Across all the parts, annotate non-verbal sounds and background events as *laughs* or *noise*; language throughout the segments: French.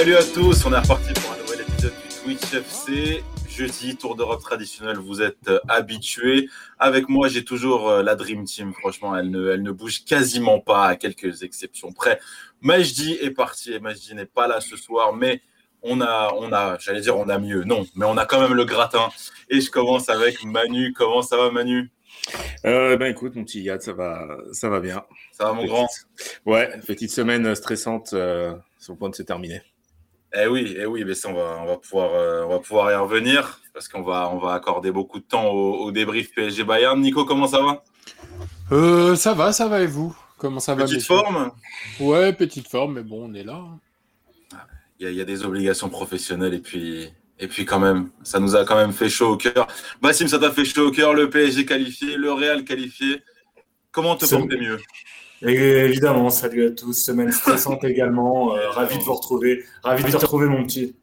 Salut à tous, on est reparti pour un nouvel épisode du Twitch FC. Jeudi, tour d'Europe traditionnel, vous êtes euh, habitués. Avec moi, j'ai toujours euh, la Dream Team. Franchement, elle ne, elle ne bouge quasiment pas, à quelques exceptions près. Majdi est parti et Majdi n'est pas là ce soir, mais on a, on a, j'allais dire on a mieux. Non, mais on a quand même le gratin. Et je commence avec Manu. Comment ça va, Manu? Euh, ben écoute, mon petit Yad, ça va, ça va bien. Ça va, mon grand? Ouais, petite semaine stressante euh, sur le point de se terminer. Eh oui, eh oui, mais ça, on va, on va, pouvoir, euh, on va pouvoir y revenir parce qu'on va, on va accorder beaucoup de temps au, débrief PSG Bayern. Nico, comment ça va? Euh, Ça va, ça va et vous? Comment ça va Petite forme? Ouais, petite forme, mais bon, on est là. Il y, a, il y, a des obligations professionnelles et puis, et puis quand même, ça nous a quand même fait chaud au cœur. Bassim, ça t'a fait chaud au cœur, le PSG qualifié, le Real qualifié. Comment te porter mieux? Et évidemment, salut à tous. Semaine stressante *laughs* également. Euh, ravi de vous retrouver. Ravi de te retrouver, mon petit.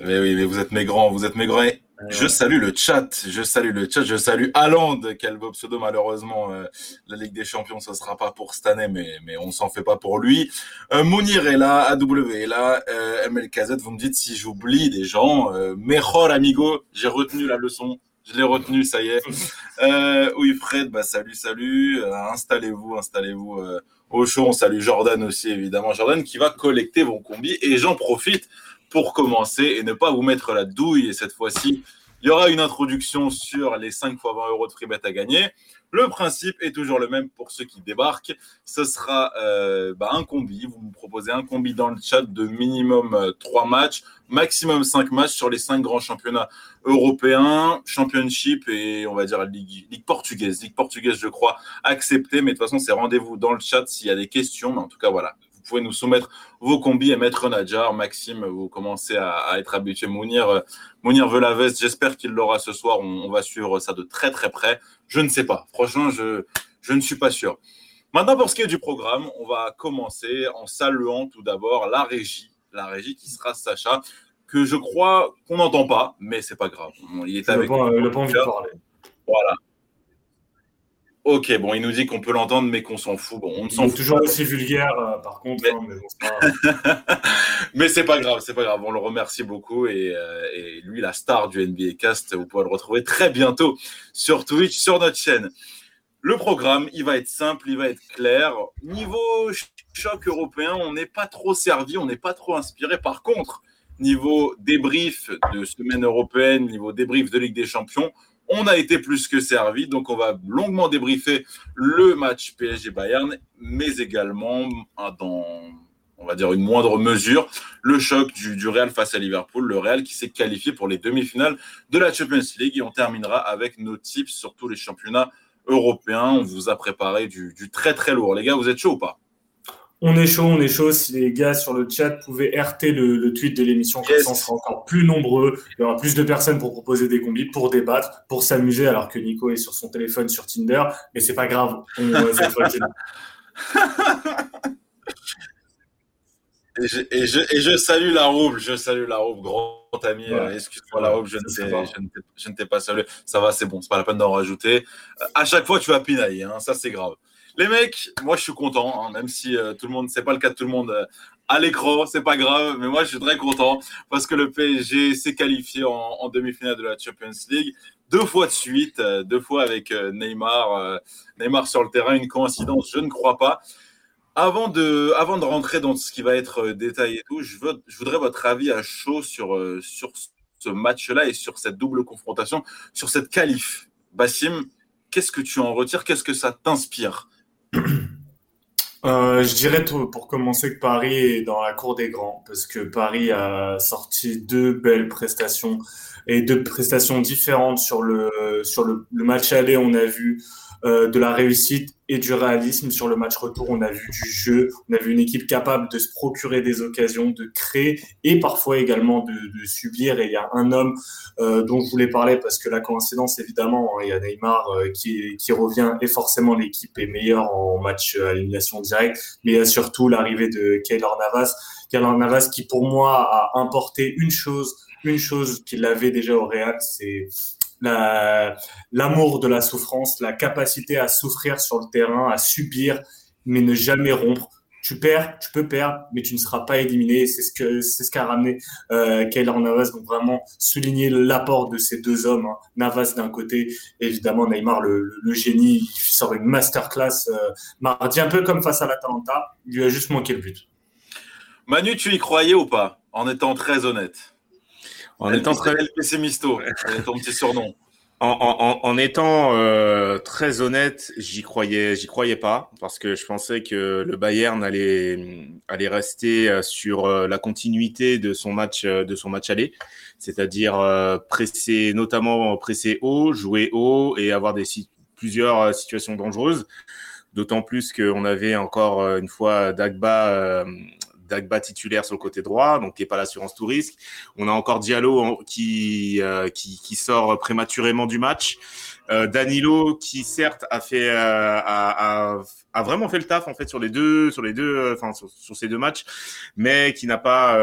Mais oui, mais vous êtes mes grands, vous êtes mes grands. Je salue le chat, je salue le chat, je salue Haaland, quel beau pseudo. Malheureusement, euh, la Ligue des Champions, ce sera pas pour cette année, mais, mais on s'en fait pas pour lui. Euh, Mounir est là, AW est là, euh, MLKZ, vous me dites si j'oublie des gens. Euh, Mejor amigo, j'ai retenu la leçon. Je l'ai retenu, ça y est. *laughs* Euh, oui, Fred, bah, salut, salut. Euh, installez-vous, installez-vous euh, au show. On salue Jordan aussi, évidemment. Jordan qui va collecter vos combis. Et j'en profite pour commencer et ne pas vous mettre la douille. Et cette fois-ci, il y aura une introduction sur les 5 fois 20 euros de free bet à gagner. Le principe est toujours le même pour ceux qui débarquent. Ce sera euh, bah, un combi. Vous me proposez un combi dans le chat de minimum euh, 3 matchs, maximum 5 matchs sur les 5 grands championnats européens, Championship et on va dire Ligue, Ligue portugaise. Ligue portugaise, je crois, accepté. Mais de toute façon, c'est rendez-vous dans le chat s'il y a des questions. Mais en tout cas, voilà. Vous pouvez nous soumettre vos combis et mettre Nadjar. Maxime, vous commencez à, à être habitué. Mounir, euh, Mounir veut la veste. J'espère qu'il l'aura ce soir. On, on va suivre ça de très très près. Je ne sais pas. Franchement, je, je ne suis pas sûr. Maintenant, pour ce qui est du programme, on va commencer en saluant tout d'abord la régie. La régie qui sera Sacha, que je crois qu'on n'entend pas, mais c'est pas grave. Il est avec nous. Il n'a pas envie de parler. Voilà. Ok, bon, il nous dit qu'on peut l'entendre, mais qu'on s'en fout. Bon, on s'en fout. toujours aussi vulgaire, euh, par contre. Mais, hein, mais, bon, *laughs* mais c'est pas grave, c'est pas grave. On le remercie beaucoup et, euh, et, lui, la star du NBA Cast, vous pourrez le retrouver très bientôt sur Twitch, sur notre chaîne. Le programme, il va être simple, il va être clair. Niveau choc européen, on n'est pas trop servi, on n'est pas trop inspiré. Par contre, niveau débrief de semaine européenne, niveau débrief de Ligue des Champions, on a été plus que servi. Donc, on va longuement débriefer le match PSG Bayern, mais également dans, on va dire, une moindre mesure, le choc du, du Real face à Liverpool. Le Real qui s'est qualifié pour les demi-finales de la Champions League. Et on terminera avec nos tips sur tous les championnats européens. On vous a préparé du, du très, très lourd. Les gars, vous êtes chaud ou pas? On est chaud, on est chaud. Si les gars sur le chat pouvaient RT le, le tweet de l'émission, comme Yes. ça on sera encore plus nombreux. Il y aura plus de personnes pour proposer des combis, pour débattre, pour s'amuser, alors que Nico est sur son téléphone sur Tinder. Mais c'est pas grave. On, euh, *laughs* Et je, et, je, et je salue la roube, je salue la roube, grand ami. Euh, Excuse-moi la roube, je ne t'ai- pas salué. Ça va, c'est bon, c'est pas la peine d'en rajouter. À chaque fois, tu vas pinailler, hein, ça c'est grave. Les mecs, moi je suis content, hein, même si euh, tout le monde, c'est pas le cas de tout le monde euh, à l'écran, c'est pas grave, mais moi je suis très content parce que le PSG s'est qualifié en, demi-finale de la Champions League deux fois de suite, euh, deux fois avec euh, Neymar, Neymar sur le terrain, une coïncidence, je ne crois pas. Avant de, avant de rentrer dans ce qui va être détaillé et tout, je, veux, je voudrais votre avis à chaud sur, sur ce match-là et sur cette double confrontation, sur cette qualif. Bassim, qu'est-ce que tu en retires? Qu'est-ce que ça t'inspire? Euh, je dirais pour commencer que Paris est dans la cour des grands, parce que Paris a sorti deux belles prestations et deux prestations différentes sur le sur le match aller. On a vu euh, de la réussite et du réalisme sur le match retour. On a vu du jeu, on a vu une équipe capable de se procurer des occasions, de créer et parfois également de, subir. Et il y a un homme euh, dont je voulais parler parce que la coïncidence, évidemment, hein, il y a Neymar euh, qui, revient et forcément l'équipe est meilleure en match à élimination directe, mais il y a surtout l'arrivée de Keylor Navas. Keylor Navas qui, pour moi, a importé une chose, une chose qu'il avait déjà au Real, c'est la, l'amour de la souffrance, la capacité à souffrir sur le terrain, à subir, mais ne jamais rompre. tu perds, tu peux perdre, mais tu ne seras pas éliminé. C'est ce que c'est ce qu'a ramené euh, Navas. Donc vraiment souligner l'apport de ces deux hommes. Hein. Navas d'un côté, évidemment Neymar le, le, génie, il sort une masterclass euh, mardi un peu comme face à l'Atalanta. Il lui a juste manqué le but. Manu, tu y croyais ou pas En étant très honnête? En étant très pessimisto, ton petit surnom. En, étant euh, très honnête, j'y croyais, j'y croyais pas parce que je pensais que le Bayern allait allait rester euh, sur euh, la continuité de son match de son match aller, c'est-à-dire presser notamment presser haut, jouer haut et avoir des plusieurs situations dangereuses. D'autant plus qu'on avait encore une fois Dagba Dagba titulaire sur le côté droit, donc qui est pas l'assurance tout risque. On a encore Diallo qui, euh, qui, qui sort prématurément du match. Euh, Danilo qui certes a fait euh, a, a, a, vraiment fait le taf en fait sur les deux sur les deux euh, enfin sur, sur, ces deux matchs mais qui n'a pas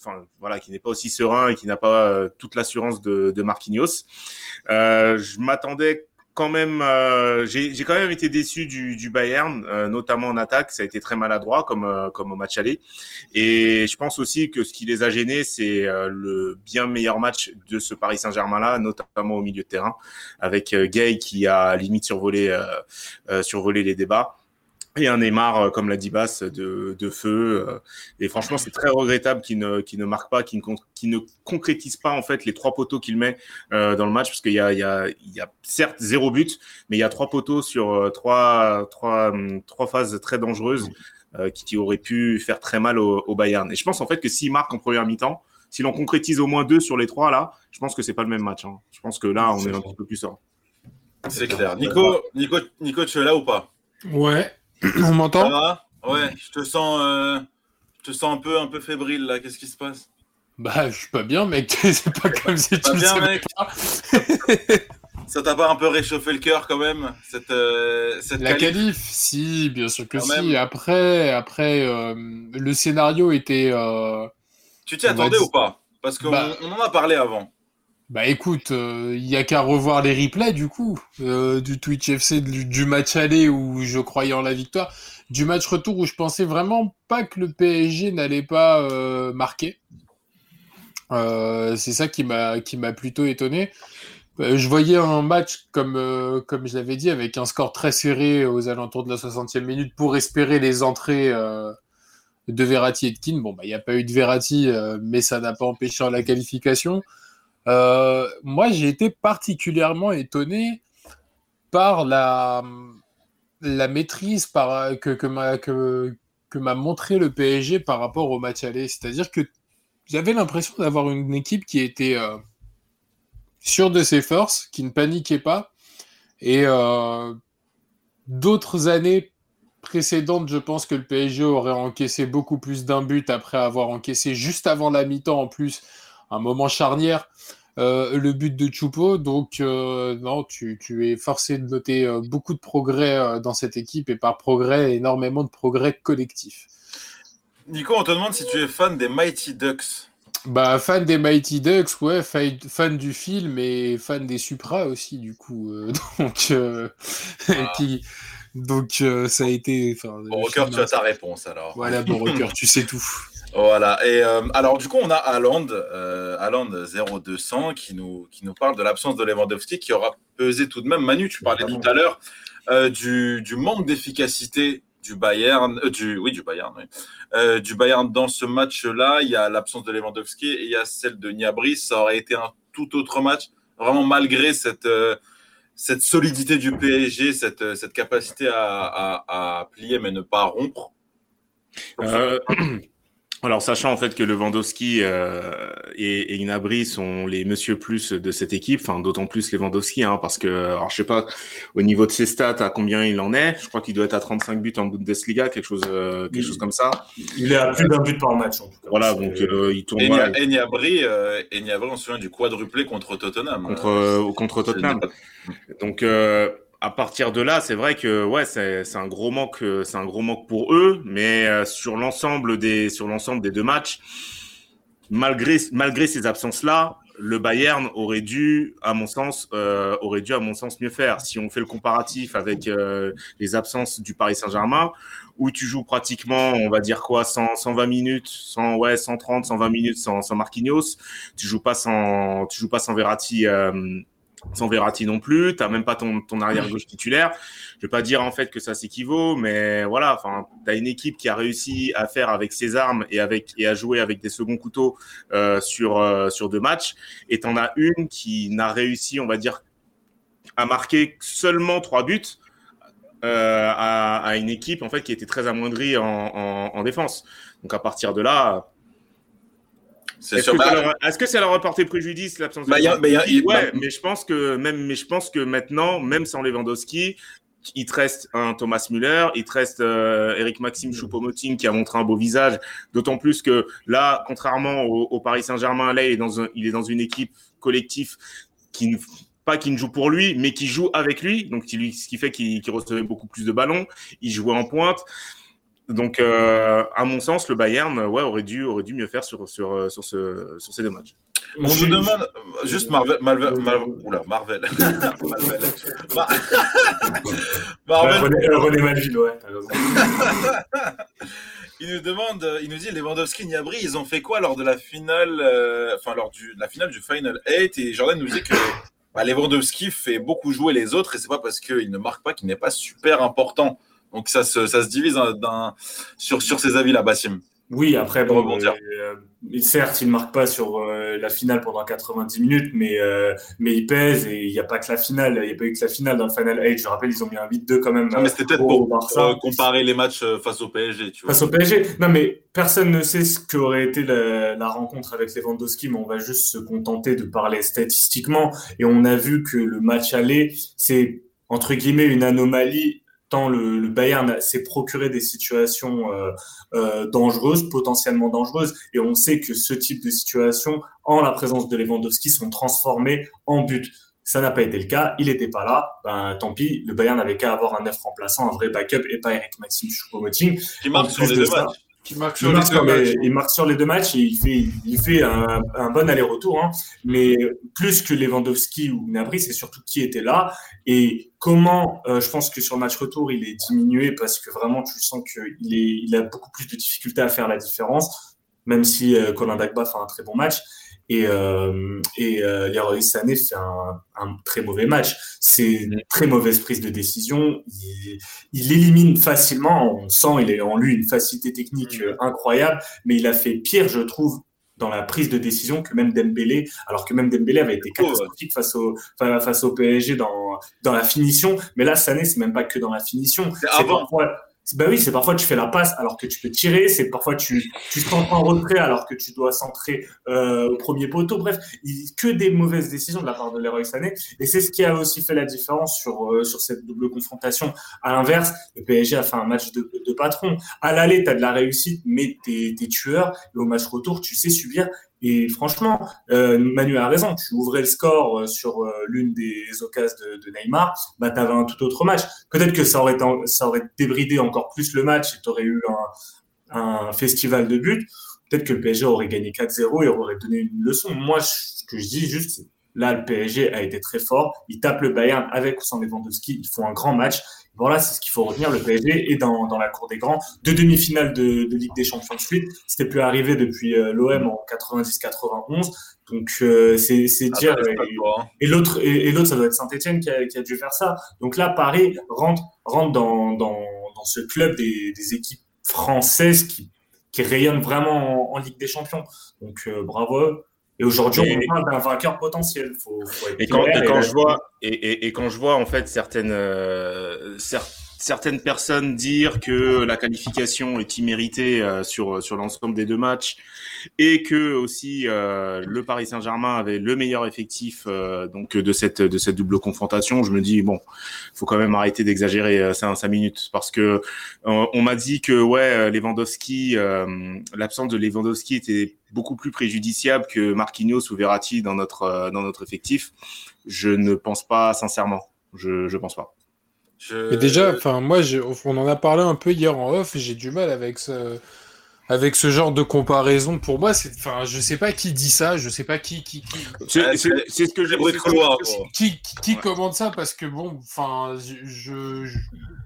enfin voilà qui n'est pas aussi serein et qui n'a pas toute l'assurance de, de Marquinhos. je m'attendais quand même, euh, j'ai quand même été déçu du, du Bayern, euh, notamment en attaque. Ça a été très maladroit comme euh, comme au match aller. Et je pense aussi que ce qui les a gênés, c'est le bien meilleur match de ce Paris Saint-Germain là, notamment au milieu de terrain, avec Gay qui a limite survolé survolé les débats et un Neymar, euh, comme l'a dit Bass, de, de feu. Euh, et franchement, c'est très regrettable qu'il ne, marque pas, qu'il ne, qu'il ne concrétise pas en fait les trois poteaux qu'il met euh, dans le match, parce qu'il y a, y, y certes zéro but, mais il y a trois poteaux sur trois, trois, hum, trois phases très dangereuses qui, qui, auraient pu faire très mal au, au, Bayern. Et je pense en fait que s'il marque en première mi-temps, si l'on concrétise au moins deux sur les trois là, je pense que c'est pas le même match. Hein. Je pense que là, on est un petit peu plus serein. C'est clair. Nico, Nico, Nico, tu es là ou pas? Ouais. *clears throat* On m'entend Ouais, je te sens, euh, je te sens un peu, un peu fébrile là. Qu'est-ce qui se passe? Bah, je suis pas bien, mec. *laughs* C'est pas comme si tu bien, mec. Pas. *laughs* *laughs* Ça t'a pas un peu réchauffé le cœur quand même cette, euh, cette La qualif, si, bien sûr que si. Après, après euh, le scénario était. Tu t'y attendais ou pas? Parce qu'on bah... on en a parlé avant. Bah écoute, il euh, y a qu'à revoir les replays du coup euh, du Twitch FC du, du, match aller où je croyais en la victoire, du match retour où je pensais vraiment pas que le PSG n'allait pas euh, marquer. c'est ça qui m'a qui m'a plutôt étonné. je voyais un match comme comme je l'avais dit avec un score très serré aux alentours de la 60e minute pour espérer les entrées de Verratti et de Keane. Bon bah il n'y a pas eu de Verratti mais ça n'a pas empêché la qualification. Euh, moi, j'ai été particulièrement étonné par la, maîtrise que, m'a que montré le PSG par rapport au match aller. C'est-à-dire que j'avais l'impression d'avoir une équipe qui était euh, sûre de ses forces, qui ne paniquait pas. Et euh, d'autres années précédentes, je pense que le PSG aurait encaissé beaucoup plus d'un but après avoir encaissé juste avant la mi-temps en plus un moment charnière, euh, le but de Choupo. Donc, euh, non, tu, tu, es forcé de noter euh, beaucoup de progrès dans cette équipe et par progrès, énormément de progrès collectifs. Nico, on te demande si tu es fan des Mighty Ducks. Bah, fan des Mighty Ducks, ouais, fan du film et fan des Supra aussi, du coup. *laughs* donc, ah. qui, donc ça a été. Bon, Rocker, tu as ta réponse alors. Voilà, bon, Rocker, tu sais tout. Voilà. Et euh, alors, du coup, on a Haaland, euh, 0200, qui nous, qui nous parle de l'absence de Lewandowski, qui aura pesé tout de même. Manu, tu parlais tout à l'heure euh, du, du, manque d'efficacité du Bayern, euh, du, oui, du Bayern, oui, euh, du Bayern dans ce match-là. Il y a l'absence de Lewandowski et il y a celle de Niabri. Ça aurait été un tout autre match, vraiment malgré cette, euh, cette solidité du PSG, cette, cette capacité à, à, à plier mais ne pas rompre. Euh, alors, sachant en fait que Lewandowski euh, et, et Inabri sont les monsieur plus de cette équipe, enfin d'autant plus Lewandowski, hein, parce que, alors je sais pas au niveau de ses stats à combien il en est. Je crois qu'il doit être à 35 buts en Bundesliga, quelque chose, euh, quelque chose comme ça. Il est à plus d'un but par match en tout cas. Voilà, donc euh, il tourne. Et euh, et Niabri, on se souvient du quadruplé contre Tottenham. Contre euh, contre Tottenham. Donc euh, à partir de là, c'est vrai que ouais, c'est un gros manque, c'est un gros manque pour eux, mais euh, sur l'ensemble des sur l'ensemble des deux matchs, malgré malgré ces absences là, le Bayern aurait dû, à mon sens, euh, aurait dû, à mon sens, mieux faire. Si on fait le comparatif avec euh, les absences du Paris Saint-Germain, où tu joues pratiquement, on va dire quoi, 120 minutes, 100, ouais, 130, 120 minutes sans, sans Marquinhos, tu joues pas sans, tu joues pas sans Verratti. Sans Verratti non plus, tu n'as même pas ton, ton arrière gauche titulaire. Je vais pas dire en fait que ça s'équivaut, mais voilà, enfin, tu as une équipe qui a réussi à faire avec ses armes et avec et à jouer avec des seconds couteaux euh, sur euh, sur deux matchs, et tu en as une qui n'a réussi, on va dire, à marquer seulement trois buts. Euh, à, une équipe en fait qui était très amoindrie en, en défense. Donc à partir de là, est-ce que, que, ça leur a porté préjudice l'absence bah, de mais, ouais, bah, mais je pense que même, mais je pense que maintenant, même sans Lewandowski, il te reste un Thomas Müller, il te reste euh, Eric Maxime Choupo-Moting qui a montré un beau visage. D'autant plus que là, contrairement au, au Paris Saint-Germain, là, il est, dans un, il est dans une équipe collective qui pas qui ne joue pour lui, mais qui joue avec lui. Donc, ce qui fait qu'il qu recevait beaucoup plus de ballons. Il jouait en pointe. Donc, euh, à mon sens, le Bayern ouais, aurait, dû, aurait dû mieux faire sur, sur, sur, ce, sur ces deux matchs. On nous demande juste Marvel. Marvel, Marvel oula, Marvel. *laughs* Marvel. *laughs* Marvel. René, René Malville, ouais. *laughs* il nous demande, il nous dit Lewandowski, Niabri, ils ont fait quoi lors de la finale, euh, enfin lors du, la finale du Final 8 Et Jordan nous dit que bah, Lewandowski fait beaucoup jouer les autres et c'est pas parce qu'il ne marque pas qu'il n'est pas super important. Donc ça se, ça se divise sur, sur ces avis-là, Bassim. Oui, après, bon, euh, euh, certes, il ne marque pas sur euh, la finale pendant 90 minutes, mais, euh, mais il pèse et il n'y a pas que la finale. Il n'y a pas eu que la finale dans le Final 8. Je rappelle, ils ont mis un 8-2 quand même. Non, mais c'était peut-être pour, pour comparer les matchs face au PSG. Tu vois. Face au PSG Non, mais personne ne sait ce qu'aurait été la, la, rencontre avec Lewandowski, mais on va juste se contenter de parler statistiquement. Et on a vu que le match aller, c'est entre guillemets une anomalie tant le, le Bayern s'est procuré des situations euh, euh, dangereuses, potentiellement dangereuses, et on sait que ce type de situation, en la présence de Lewandowski, sont transformées en but. Ça n'a pas été le cas, il n'était pas là, ben tant pis, le Bayern n'avait qu'à avoir un neuf remplaçant, un vrai backup, et pas Eric Maxime Choupo-Moting. Qui marque sur les deux matchs. Il marque, sur, les deux matchs. il marque sur les deux matchs et il fait, il fait un, un bon aller-retour. Hein. Mais plus que Lewandowski ou Gnabry, c'est surtout qui était là et comment. Euh, je pense que sur le match retour, il est diminué parce que vraiment, tu sens qu'il est, il a beaucoup plus de difficultés à faire la différence, même si euh, Colin Dagba fait un très bon match. Et, euh, et euh, Leroy Sané fait un, un, très mauvais match. C'est une très mauvaise prise de décision. Il, il, élimine facilement. On sent il est en lui une facilité technique incroyable, mais il a fait pire, je trouve, dans la prise de décision que même Dembélé, alors que même Dembélé avait été catastrophique face au face au PSG dans dans la finition. Mais là, Sané, c'est même pas que dans la finition. C'est parfois bah oui, c'est parfois tu fais la passe alors que tu peux tirer, c'est parfois tu tu t'entends en retrait alors que tu dois centrer euh, au premier poteau. Bref, il, que des mauvaises décisions de la part de Leroy et c'est ce qui a aussi fait la différence sur euh, sur cette double confrontation. À l'inverse, le PSG a fait un match de, de patron. À l'aller, tu as de la réussite, mais t'es es tueur et au match retour, tu sais subir et franchement, euh, Manu a raison. Tu ouvrais le score euh, sur euh, l'une des occasions de, Neymar, bah t'avais un tout autre match. Peut-être que ça aurait ça aurait débridé encore plus le match et t'aurais eu un, un festival de buts. Peut-être que le PSG aurait gagné 4-0 et aurait donné une leçon. Moi, ce que je dis juste, là, le PSG a été très fort. Il tape le Bayern avec ou sans Lewandowski. Ils font un grand match. Voilà, c'est ce qu'il faut retenir. Le PSG est dans, dans la cour des grands. Deux demi-finales de, de, Ligue des Champions de suite. C'était plus arrivé depuis euh, l'OM en 90-91. Donc euh, c'est ah, dire. Hein. et, l'autre et, et l'autre, ça doit être Saint-Etienne qui a, qui a, dû faire ça. Donc là, Paris rentre rentre dans, dans, dans ce club des, des équipes françaises qui qui rayonnent vraiment en, en Ligue des Champions. Donc euh, bravo. Et aujourd'hui, on parle d'un vainqueur potentiel. Faut, faut et, quand, et, quand, je vois, et, et, quand je vois en fait certaines, euh, certaines personnes dire que la qualification est imméritée euh, sur sur l'ensemble des deux matchs et que aussi euh, le Paris Saint-Germain avait le meilleur effectif euh, donc de cette de cette double confrontation, je me dis bon, faut quand même arrêter d'exagérer euh, cinq, minutes parce que euh, on m'a dit que ouais Lewandowski, l'absence de Lewandowski était beaucoup plus préjudiciable que Marquinhos ou Verratti dans notre dans notre effectif. Je ne pense pas sincèrement. Je je pense pas. Je... Mais déjà, enfin moi, on en a parlé un peu hier en off. J'ai du mal avec ce avec ce genre de comparaison, pour moi, c'est, enfin, je sais pas qui dit ça, je sais pas qui, qui, qui, C'est ce que j'ai bruit de couloir, gros. qui, qui Ouais. commande ça? Parce que bon, enfin, je, je-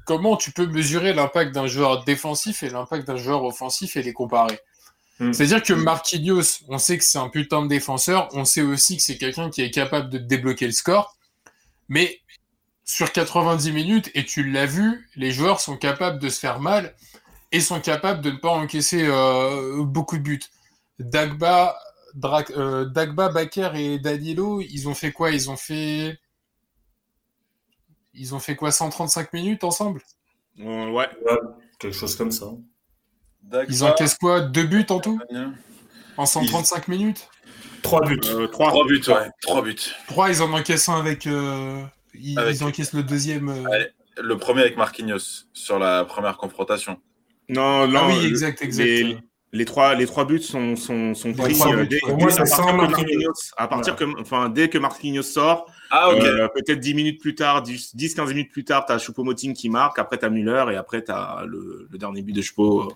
comment tu peux mesurer l'impact d'un joueur défensif et l'impact d'un joueur offensif et les comparer? Hmm. C'est-à-dire que Marquinhos, on sait que c'est un putain de défenseur, on sait aussi que c'est quelqu'un qui est capable de débloquer le score, mais sur 90 minutes, et tu l'as vu, les joueurs sont capables de se faire mal et sont capables de ne pas encaisser euh, beaucoup de buts. Dagba, Dra- euh, Dagba, Baker et Danilo, ils ont fait quoi? Ils ont fait. Ils ont fait quoi? 135 minutes ensemble? Euh, ouais. Quelque chose comme ça. Dagba, Ils encaissent quoi? Deux buts en tout? En 135 minutes? Trois buts. Euh, trois. Trois buts, ouais. Trois buts. Trois, ils en encaissent un avec. euh, Ils, Avec- ils encaissent le deuxième. euh. Le premier avec Marquinhos sur la première confrontation. Non, non. ah oui, exact, exact. les- Les trois, les trois buts sont, sont, sont pris euh, buts, dès, pour dès- moi, à, c'est partir Marquinhos. À partir que, enfin, dès que Marquinhos sort, Ah, ok. euh, peut-être 10 minutes plus tard, 10-15 minutes plus tard, tu as Choupo-Moting qui marque, après tu as Müller et après tu as le, le dernier but de Choupo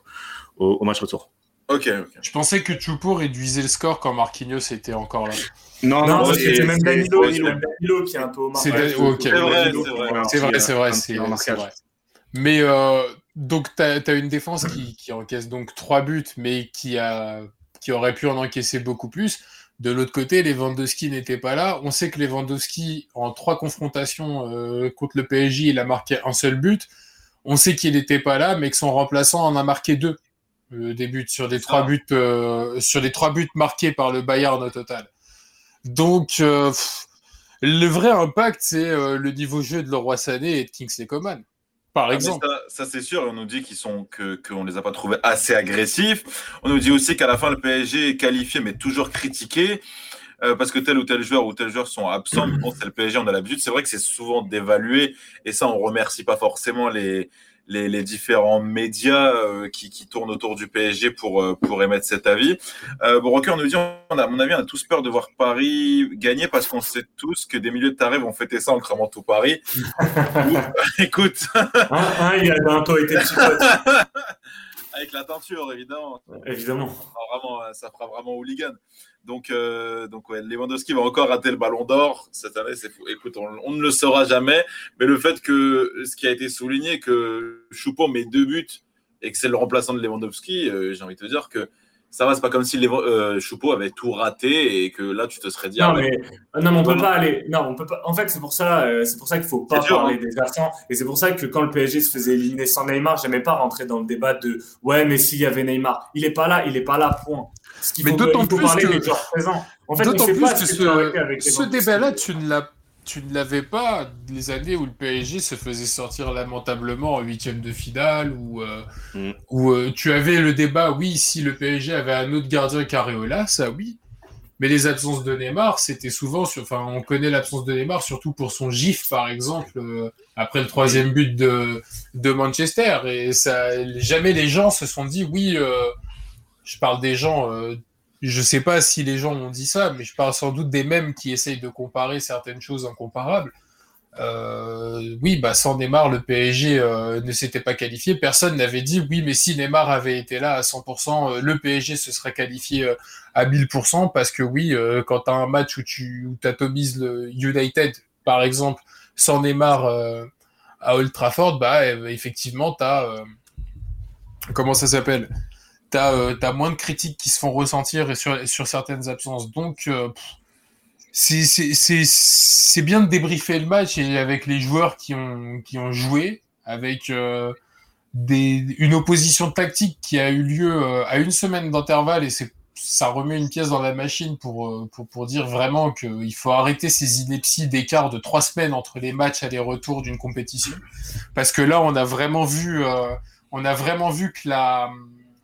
au, au match retour. Ok, ok. Je pensais que Choupo réduisait le score quand Marquinhos était encore là. Non, Non, c'était c'est- même Danilo, qui est un peu au C'est marquage. C'est vrai, c'est vrai. C'est vrai, c'est vrai, c'est c'est vrai. Mais euh, donc, tu as, une défense qui, qui encaisse donc trois buts, mais qui, a, qui aurait pu en encaisser beaucoup plus. De l'autre côté, Lewandowski n'était pas là. On sait que Lewandowski, en trois confrontations euh, contre le PSG, il a marqué un seul but. On sait qu'il n'était pas là, mais que son remplaçant en a marqué deux. Des buts sur des trois buts euh, sur les trois buts marqués par le Bayern au total. Donc euh, pff, le vrai impact c'est euh, le niveau jeu de Leroy Sané et de Kingsley Coman par Ah, exemple. ça, ça, c'est sûr, on nous dit qu'ils sont que qu'on les a pas trouvés assez agressifs. On nous dit aussi qu'à la fin le PSG est qualifié mais toujours critiqué euh, parce que tel ou tel joueur ou tel joueur sont absents. Bon, c'est le PSG, on a l'habitude. C'est vrai que c'est souvent d'évaluer et ça on remercie pas forcément les les, les différents médias euh, qui, qui tournent autour du PSG pour euh, pour émettre cet avis. Euh, bon, nous dit on a à mon avis on a tous peur de voir Paris gagner parce qu'on sait tous que des milieux de tarés vont fêter ça en cramant tout Paris. *laughs* Écoute. Un, un, il a bientôt été petit *laughs* Avec la teinture, évidemment. évidemment. Ça fera vraiment, ça fera vraiment hooligan. Donc, euh, donc ouais, Lewandowski va encore rater le ballon d'or cette année. C'est fou. Écoute, on, on ne le saura jamais. Mais le fait que ce qui a été souligné, que Choupo met deux buts et que c'est le remplaçant de Lewandowski, euh, j'ai envie de te dire que ça va. C'est pas comme si Lev- euh, Choupo avait tout raté et que là, tu te serais dit. ah Non, ouais, mais, non, mais on peut pas aller. Non, on peut pas. En fait, c'est pour ça, euh, c'est pour ça qu'il faut pas dur, parler hein. des absents. Et c'est pour ça que quand le PSG se faisait éliminer sans Neymar, j'aimais pas rentrer dans le débat de ouais, mais s'il y avait Neymar, il est pas là, il est pas là, point. Mais d'autant plus parler que- des joueurs présents. En fait, D'autant plus pas que ce ce, débat-là, tu ne l'as tu ne l'avais pas les années où le PSG se faisait sortir lamentablement en huitième de finale, où, euh, Mm. où euh, tu avais le débat, oui, si le PSG avait un autre gardien qu'Areola, ça oui. Mais les absences de Neymar, c'était souvent, sur, enfin, on connaît l'absence de Neymar surtout pour son gif, par exemple, euh, après le troisième but de, de Manchester. Et ça, jamais les gens se sont dit, oui, euh, je parle des gens, euh, je sais pas si les gens ont dit ça, mais je parle sans doute des mêmes qui essayent de comparer certaines choses incomparables. Euh, oui, bah sans Neymar, le PSG euh, ne s'était pas qualifié. Personne n'avait dit oui, mais si Neymar avait été là à 100%, euh, le PSG se serait qualifié à 1000% parce que oui, quand tu as un match où tu où atomises le United, par exemple, sans Neymar à Old Trafford, bah effectivement, tu as comment ça s'appelle? T'as euh, moins de critiques qui se font ressentir et sur, sur certaines absences. Donc, euh, c'est bien de débriefer le match et avec les joueurs qui ont, qui ont joué, avec euh, des, une opposition tactique qui a eu lieu euh, à une semaine d'intervalle et c'est ça remet une pièce dans la machine pour, euh, pour, pour dire vraiment qu'il faut arrêter ces inepties d'écart de trois semaines entre les matchs aller-retour d'une compétition. Parce que là, on a vraiment vu, euh, on a vraiment vu que la,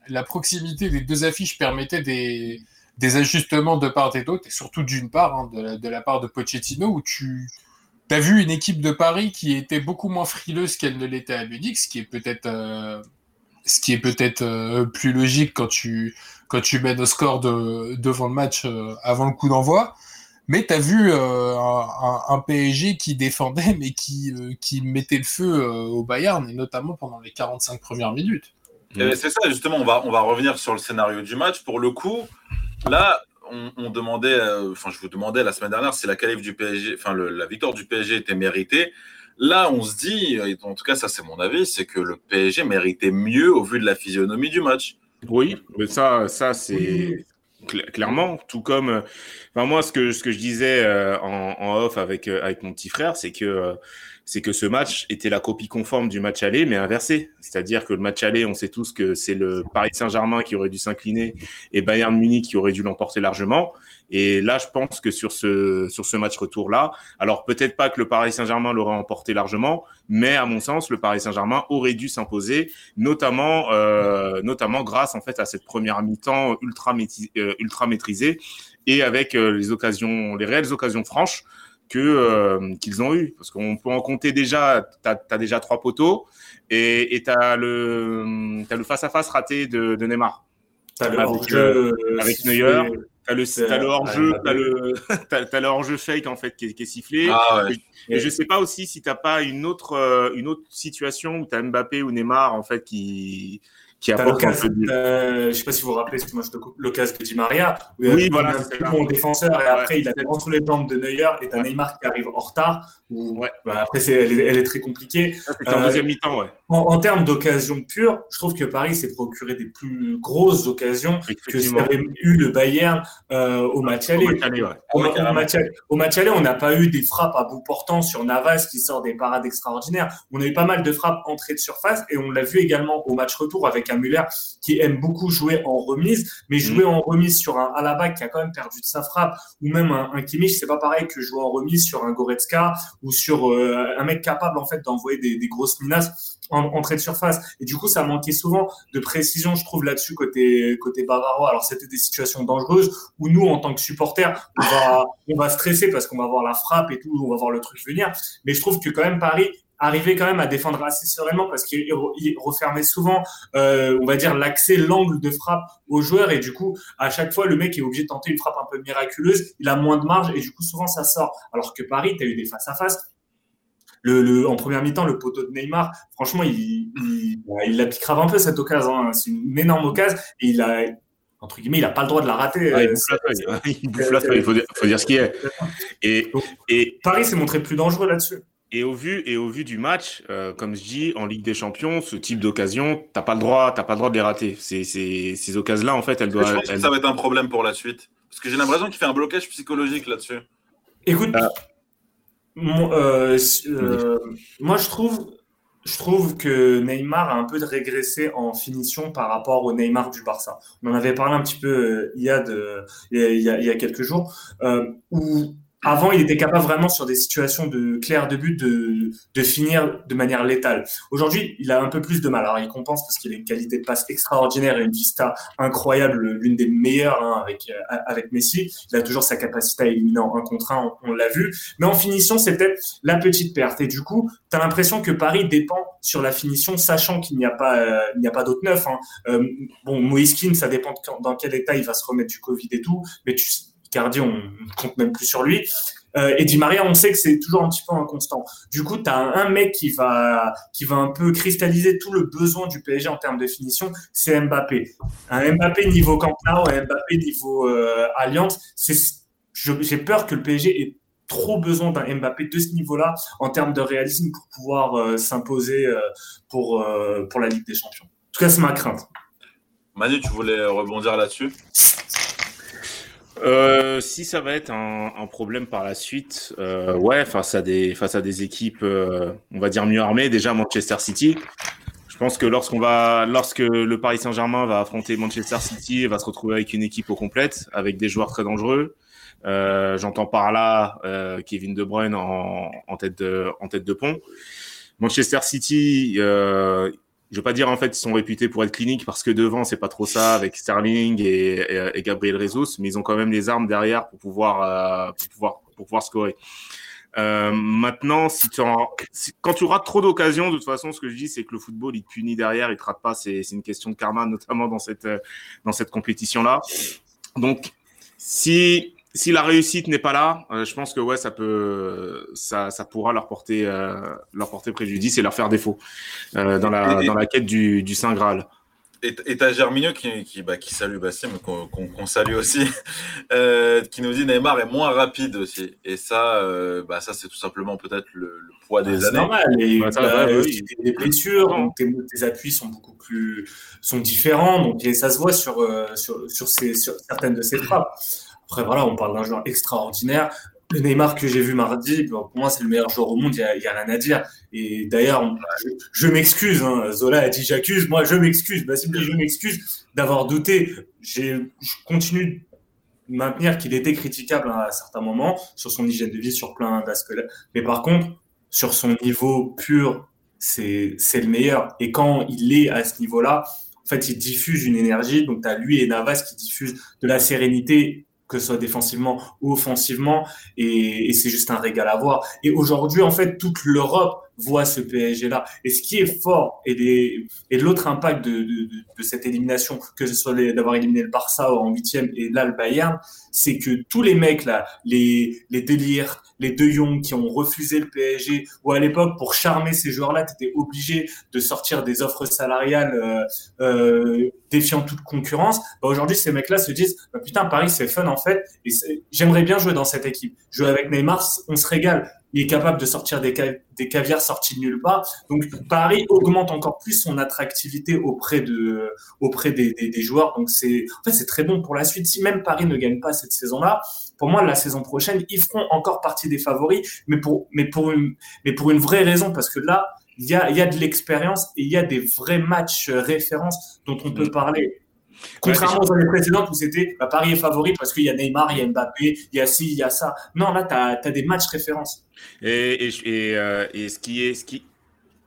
la proximité des deux affiches permettait des, ajustements de part et d'autre, et surtout d'une part, hein, de, la, part de Pochettino, où tu as vu une équipe de Paris qui était beaucoup moins frileuse qu'elle ne l'était à Munich, ce qui est peut-être euh, euh, plus logique quand tu quand tu mènes au score de, devant le match euh, avant le coup d'envoi. Mais tu as vu un, PSG qui défendait, mais qui, qui mettait le feu au Bayern, et notamment pendant les 45 premières minutes. Mm. C'est ça, justement, on va, on va revenir sur le scénario du match. Pour le coup, là, on, demandait, euh, enfin, je vous demandais la semaine dernière si la qualif du PSG, enfin, la victoire du PSG était méritée. Là, on se dit, en tout cas, ça c'est mon avis, c'est que le PSG méritait mieux au vu de la physionomie du match. Oui, mais ça, ça c'est clairement, tout comme, euh, enfin, moi, ce que, ce que je disais euh, en, off avec, avec mon petit frère, c'est que c'est que ce match était la copie conforme du match aller, mais inversé. C'est-à-dire que le match aller, on sait tous que c'est le Paris Saint-Germain qui aurait dû s'incliner et Bayern Munich qui aurait dû l'emporter largement. Et là, je pense que sur ce, sur ce match retour-là, alors peut-être pas que le Paris Saint-Germain l'aurait emporté largement, mais à mon sens, le Paris Saint-Germain aurait dû s'imposer, notamment, euh, notamment grâce en fait à cette première mi-temps ultra, euh, ultra maîtrisée et avec euh, les occasions, les réelles occasions franches que euh, qu'ils ont eu parce qu'on peut en compter déjà tu as, déjà trois poteaux et tu as le as le face à face raté de, de Neymar avec, euh, avec Neuer T'as le, as le hors-jeu, t'as le, as, *laughs* le hors-jeu fake en fait qui est, qui est sifflé. Ah, ouais. et, et, je sais pas aussi si t'as pas une autre, euh, une autre situation où t'as Mbappé ou Neymar en fait qui, qui apporte un peu de... euh, Je sais pas si vous vous rappelez, moi je te coupe, l'occasion de Di Maria, où oui, voilà, c'est bon défenseur et après il a entre les jambes de Neuer et t'as Neymar qui arrive en retard. Où, ouais. bah, après, c'est elle, elle, est très compliquée. C'est en euh, deuxième mi-temps, ouais. En, en termes d'occasion pure, je trouve que Paris s'est procuré des plus grosses occasions que ce qu'avait eu le Bayern euh, au match aller. Au match aller, ouais. au, au, match, au match aller on n'a pas eu des frappes à bout portant sur Navas qui sort des parades extraordinaires. On a eu pas mal de frappes entrées de surface et on l'a vu également au match retour avec un Muller qui aime beaucoup jouer en remise, mais jouer mmh. en remise sur un Alaba qui a quand même perdu de sa frappe ou même un, un Kimmich, c'est pas pareil que jouer en remise sur un Goretzka ou sur euh, un mec capable en fait d'envoyer des, des, grosses menaces en entrée de surface. Et du coup, ça manquait souvent de précision, je trouve, là-dessus côté côté Bavarois. Alors c'était des situations dangereuses où nous, en tant que supporters, on va on va stresser parce qu'on va voir la frappe et tout, on va voir le truc venir. Mais je trouve que quand même Paris arrivait quand même à défendre assez sereinement parce qu'il refermait souvent, euh, on va dire, l'accès, l'angle de frappe aux joueurs et du coup, à chaque fois, le mec est obligé de tenter une frappe un peu miraculeuse, il a moins de marge et du coup, souvent, ça sort. Alors que Paris, tu as eu des face à face. Le, le, en première mi-temps, le poteau de Neymar, franchement, il, il, il la piquera un peu cette occasion. Hein. C'est une énorme occasion et il a, entre guillemets, il n'a pas le droit de la rater. Ah, il bouffe la feuille. *laughs* Il bouffe la feuille. Il faut dire, faut dire ce qui est. Et, et Paris s'est montré plus dangereux là-dessus. Et au vu et au vu du match, euh, comme je dis, en Ligue des Champions, ce type d'occasion, t'as pas le droit, t'as pas le droit de les rater. Ces, ces, ces occasions-là, en fait, elles doivent. Je pense elles... que ça va être un problème pour la suite, parce que j'ai l'impression qu'il fait un blocage psychologique là-dessus. Écoute, ah. mon, euh, euh, moi je trouve, je trouve que Neymar a un peu régressé en finition par rapport au Neymar du Barça. On en avait parlé un petit peu il y a de, il y a, il y a quelques jours, où avant, il était capable vraiment sur des situations de clair de but de, de finir de manière létale. Aujourd'hui, il a un peu plus de mal. Alors, il compense parce qu'il a une qualité de passe extraordinaire et une vista incroyable, l'une des meilleures hein, avec, euh, avec Messi. Il a toujours sa capacité à éliminer en un contre un, on, l'a vu. Mais en finition, c'est peut-être la petite perte. Et du coup, tu as l'impression que Paris dépend sur la finition, sachant qu'il n'y a pas, euh, il n'y a pas d'autre neuf. Hein. Euh, bon, Moiskin, ça dépend de dans quel état il va se remettre du Covid et tout. Mais tu On ne compte même plus sur lui. Euh, et Di Maria, on sait que c'est toujours un petit peu inconstant. Du coup, tu as un, mec qui va, qui va un peu cristalliser tout le besoin du PSG en termes de finition, c'est Mbappé. Un Mbappé niveau Camp Nou, un Mbappé niveau euh, Alliance, j'ai peur que le PSG ait trop besoin d'un Mbappé de ce niveau-là en termes de réalisme pour pouvoir euh, s'imposer pour, pour la Ligue des Champions. En tout cas, c'est ma crainte. Manu, tu voulais rebondir là-dessus? Euh, si ça va être un, un problème par la suite, euh, ouais, face à des face à des équipes, euh, on va dire mieux armées, déjà Manchester City. Je pense que lorsqu'on va, lorsque le Paris Saint-Germain va affronter Manchester City, il va se retrouver avec une équipe au complète, avec des joueurs très dangereux. Euh, J'entends par là euh, Kevin De Bruyne en, en, tête de en tête de pont. Manchester City, je veux pas dire en fait ils sont réputés pour être cliniques parce que devant c'est pas trop ça avec Sterling et, et, et, Gabriel Jesus, mais ils ont quand même les armes derrière pour pouvoir euh, pour pouvoir pour pouvoir scorer. Euh, maintenant, si, tu en, si quand tu rates trop d'occasions, de toute façon, ce que je dis, c'est que le football, il te punit derrière, il te rate pas. C'est une question de karma, *laughs* notamment dans cette dans cette compétition-là. Donc, si si la réussite n'est pas là, euh, je pense que ouais, ça peut, ça, ça pourra leur porter, euh, leur porter préjudice et leur faire défaut euh, dans la dans la quête du, du saint graal. et t'as Germinio qui, qui, bah, qui salue Bassim, qu'on salue aussi, *laughs* euh, qui nous dit Neymar est moins rapide aussi. Et ça, euh, bah, ça c'est tout simplement peut-être le, poids des années. C'est normal. Et, bah, des blessures, donc tes, appuis sont beaucoup plus sont différents, donc et ça se voit sur, euh, sur, sur, ces, sur certaines de ces frappes. Après, voilà, on parle d'un joueur extraordinaire le Neymar que j'ai vu mardi, pour moi, c'est le meilleur joueur au monde, il n'y a, a, rien à dire. Et d'ailleurs, je, m'excuse, hein, Zola a dit j'accuse, moi je m'excuse, Bassim dit je m'excuse d'avoir douté. Je continue de maintenir qu'il était critiquable à certains moments sur son hygiène de vie, sur plein d'aspects. Mais par contre, sur son niveau pur, c'est le meilleur. Et quand il est à ce niveau-là, en fait, il diffuse une énergie. Donc, tu as lui et Navas qui diffusent de la sérénité que ce soit défensivement ou offensivement, et, et c'est juste un régal à voir. Et aujourd'hui, en fait, toute l'Europe voit ce PSG-là. Et ce qui est fort, et, et l'autre impact de, de, de, cette élimination, que ce soit d'avoir éliminé le Barça en huitième et là le Bayern, c'est que tous les mecs là, les, les délires, les De Jong qui ont refusé le PSG, ou à l'époque pour charmer ces joueurs-là, tu étais obligé de sortir des offres salariales euh, euh, défiant toute concurrence. Bah, aujourd'hui, ces mecs-là se disent bah, putain Paris c'est fun en fait, et j'aimerais bien jouer dans cette équipe. Jouer avec Neymar, on se régale il est capable de sortir des, des caviars sortis de nulle part. Donc Paris augmente encore plus son attractivité auprès de auprès des, joueurs. Donc c'est en fait c'est très bon pour la suite. Si même Paris ne gagne pas saison-là, pour moi la saison prochaine ils feront encore partie des favoris, mais pour mais pour une mais pour une vraie raison parce que là il y a, y a de l'expérience et il y a des vrais matchs références dont on peut mm. parler. Contrairement aux années précédentes où c'était bah, Paris est favori parce qu'il y a Neymar, il y a Mbappé, il y a ci, il y a ça. Non, là, tu as, des matchs références. Et, et, euh, et, ce, qui est, ce, qui,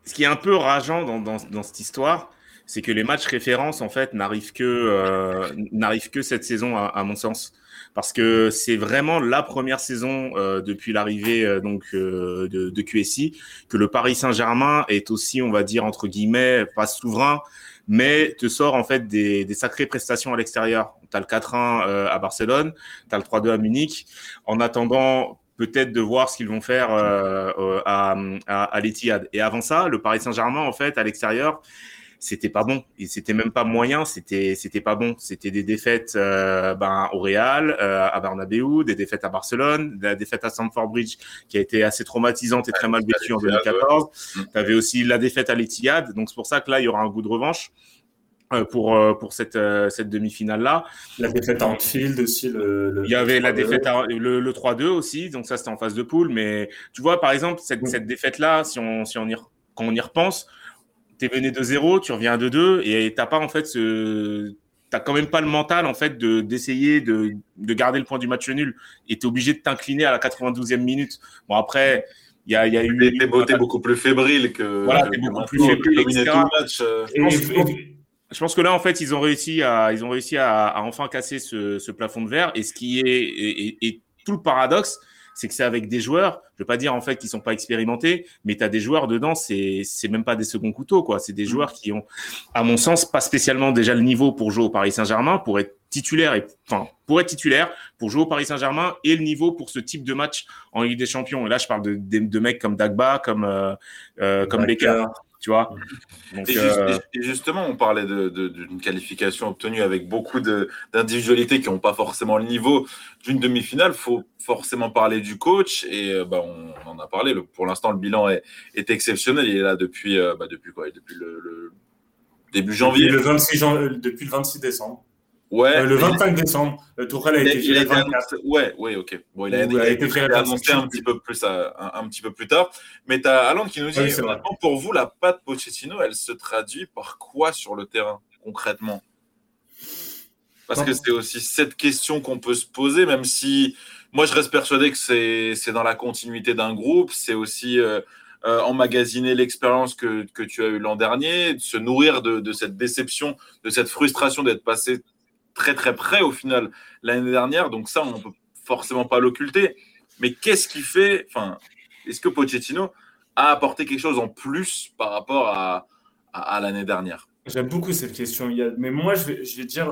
ce qui est un peu rageant dans, dans, dans cette histoire, c'est que les matchs références, en fait, n'arrivent que, euh, n'arrivent que cette saison, à, à, mon sens. Parce que c'est vraiment la première saison euh, depuis l'arrivée euh, donc euh, de, de, QSI que le Paris Saint-Germain est aussi, on va dire entre guillemets, pas souverain, mais te sort en fait des, des sacrées prestations à l'extérieur. Tu as le 4-1 euh, à Barcelone, tu as le 3-2 à Munich. En attendant peut-être de voir ce qu'ils vont faire euh, euh, à, à, à l'Etihad. Et avant ça, le Paris Saint-Germain, en fait, à l'extérieur, c'était pas bon. Et c'était même pas moyen, c'était c'était pas bon. C'était des défaites euh, ben, au Real, euh, à Bernabeu, des défaites à Barcelone, la défaite à Stamford Bridge qui a été assez traumatisante et très mal vécue en 2014. Tu avais aussi la défaite à l'Etihad. Donc c'est pour ça que là, il y aura un goût de revanche euh, pour pour cette cette demi-finale là. La défaite à Anfield aussi le, Il y avait la défaite à, le, le 3-2 aussi, donc ça c'était en phase de poule mais tu vois par exemple cette, cette défaite là si on si on y quand on y repense, tu es mené de 0, tu reviens à 2-2 et t'as pas en fait ce t'as quand même pas le mental en fait de d'essayer de, de garder le point du match nul et t'es obligé de t'incliner à la 92e minute. Bon après il y a, y a eu des beautés beaucoup plus fébriles que voilà, t'es beaucoup plus fébrile, etc. Match, euh... je, pense, je, pense, que là en fait ils ont réussi à ils ont réussi à, à enfin casser ce, ce, plafond de verre et ce qui est et, et, et tout le paradoxe c'est que c'est avec des joueurs, je veux pas dire en fait qu'ils sont pas expérimentés, mais tu as des joueurs dedans, c'est c'est même pas des seconds couteaux quoi, c'est des mm. joueurs qui ont à mon sens pas spécialement déjà le niveau pour jouer au Paris Saint-Germain pour être titulaire et enfin pour être titulaire pour jouer au Paris Saint-Germain et le niveau pour ce type de match en Ligue des Champions. Et là je parle de de, mecs comme Dagba, comme euh, euh, comme Becker tu vois. Donc, et, euh... et, justement, on parlait d'une de, de, qualification obtenue avec beaucoup d'individualités qui n'ont pas forcément le niveau d'une demi-finale. Il faut forcément parler du coach et euh, bah, on, on, en a parlé. Le, pour l'instant, le bilan est, est, exceptionnel. Il est là depuis, euh, bah, depuis quoi? Depuis le, le, début janvier. Depuis le 26, jan... depuis le 26 décembre. Ouais. Euh, le 25 décembre, le Tourelle a été viré. Ouais, ouais, ok. Bon, il a, il a, a été, été annoncé un petit peu plus, à, un, un, petit peu plus tard. Mais tu as Alan qui nous dit pour vous, la patte Pochettino, elle se traduit par quoi sur le terrain, concrètement? Parce que c'est aussi cette question qu'on peut se poser, même si moi, je reste persuadé que c'est dans la continuité d'un groupe. C'est aussi. Euh, euh, emmagasiner l'expérience que, que, tu as eue l'an dernier, de se nourrir de, de, cette déception, de cette frustration d'être passé très très près au final l'année dernière. Donc ça, on peut forcément pas l'occulter. Mais qu'est-ce qui fait, enfin, est-ce que Pochettino a apporté quelque chose en plus par rapport à, l'année dernière? J'aime beaucoup cette question. Mais moi, je vais, je vais dire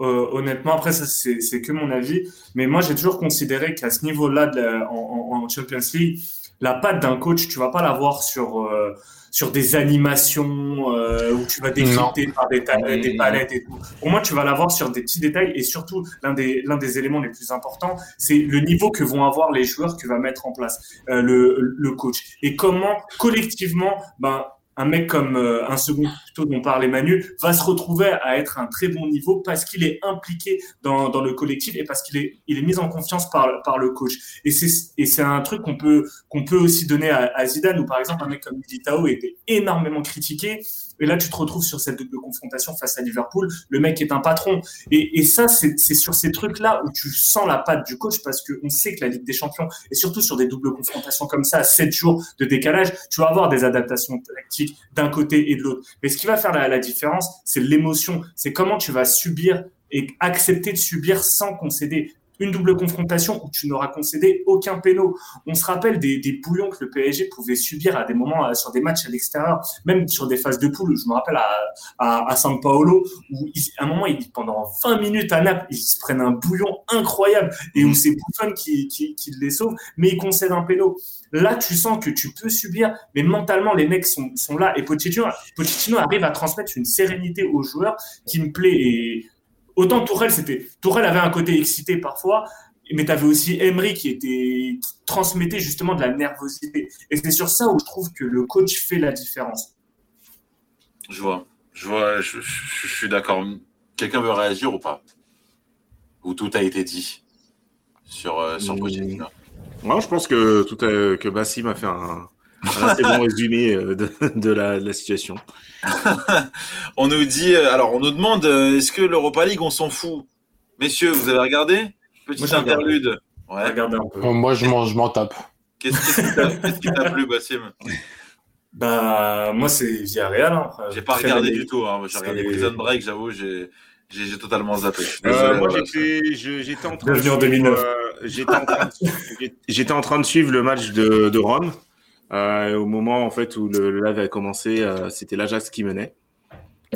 euh, honnêtement, après, ça, c'est que mon avis. Mais moi, j'ai toujours considéré qu'à ce niveau-là, en, en, Champions League, la patte d'un coach, tu vas pas l'avoir sur euh, sur des animations euh, où tu vas décrypter par des, des, palettes et tout. Au moins, tu vas l'avoir sur des petits détails et surtout l'un des l'un des éléments les plus importants, c'est le niveau que vont avoir les joueurs que va mettre en place euh, le le coach. Et comment collectivement, ben un mec comme euh, un second dont parlait Manu va se retrouver à être un très bon niveau parce qu'il est impliqué dans, le collectif et parce qu'il est, il est mis en confiance par, le coach. Et c'est, un truc qu'on peut, peut aussi donner à, à Zidane, où par exemple un mec comme Militao était énormément critiqué et là, tu te retrouves sur cette double confrontation face à Liverpool. Le mec est un patron. Et, et ça, c'est sur ces trucs-là où tu sens la patte du coach parce qu'on sait que la Ligue des Champions, et surtout sur des doubles confrontations comme ça, à 7 jours de décalage, tu vas avoir des adaptations tactiques d'un côté et de l'autre. Mais ce qui va faire la, la différence, c'est l'émotion. C'est comment tu vas subir et accepter de subir sans concéder une double confrontation où tu n'auras concédé aucun péno. On se rappelle des, des, bouillons que le PSG pouvait subir à des moments euh, sur des matchs à l'extérieur, même sur des phases de poule. Je me rappelle à, à, à San Paolo où à un moment, pendant 20 minutes à Naples, ils se prennent un bouillon incroyable et où c'est Buffon qui, qui, qui, les sauve, mais ils concèdent un péno. Là, tu sens que tu peux subir, mais mentalement, les mecs sont, sont là. Et Pochettino, Pochettino arrive à transmettre une sérénité aux joueurs qui me plaît. Et Autant Tourelle, c'était Tourelle avait un côté excité parfois, mais tu avais aussi Emery qui était qui transmettait justement de la nervosité. Et c'est sur ça où je trouve que le coach fait la différence. Je vois, je vois, je, je, je suis d'accord. Quelqu'un veut réagir ou pas? Ou tout a été dit sur euh, sur Pochettino? Moi, je pense que tout a, que Bassim a fait un, un assez bon résumé euh, de, *laughs* de, la, de la situation. *laughs* on nous dit, euh, alors on nous demande, euh, est-ce que l'Europa League, on s'en fout? Messieurs, vous avez regardé? Petite Moi, interlude. Ouais. Regardez un peu. Moi, je m'en, je m'en tape. Qu'est-ce qui t'a plu, Bassim? Bah, moi, c'est Villarreal. Hein. J'ai pas regardé du tout. Hein. J'ai regardé Prison Break, j'avoue, j'ai. J'ai totalement zappé. Euh, moi, j'étais en train de en 2009. Euh, j'étais en, j'étais en train de suivre le match de, de Rome. Euh, au moment en fait où le, le live a commencé, euh, c'était l'Ajax qui menait.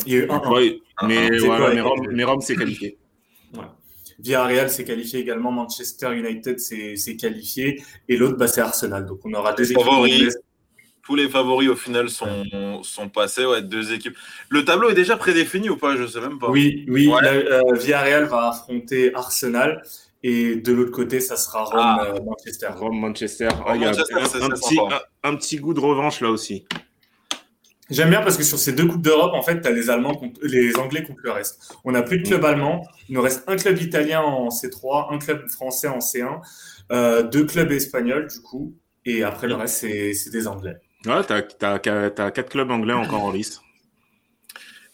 Il y a eu un, un. Ouais, mais, C'est voilà, quoi, mais, Rome, il- mais Rome s'est qualifié. Villarreal s'est qualifié également, Manchester United s'est qualifié, et l'autre, bah, c'est Arsenal. Donc, on aura deux équipes Favoris. Tous les favoris au final sont, sont passés. Ouais, deux équipes. Le tableau est déjà prédéfini ou pas? Je sais même pas. Oui, oui, Ouais. la- euh, Villarreal va affronter Arsenal, et de l'autre côté, ça sera Rome, Ah. euh, Manchester. Rome, Manchester. Ah, un, un un, un petit goût de revanche là aussi. J'aime bien parce que sur ces deux coupes d'Europe, en fait, tu as les Allemands, contre, les Anglais contre le reste. On n'a plus de club allemand. Il nous reste un club italien en C3, un club français en C1, euh, deux clubs espagnols, du coup. Et après, le reste, c'est des Anglais. Ouais, t'as, t'as, t'as quatre clubs anglais encore en lice.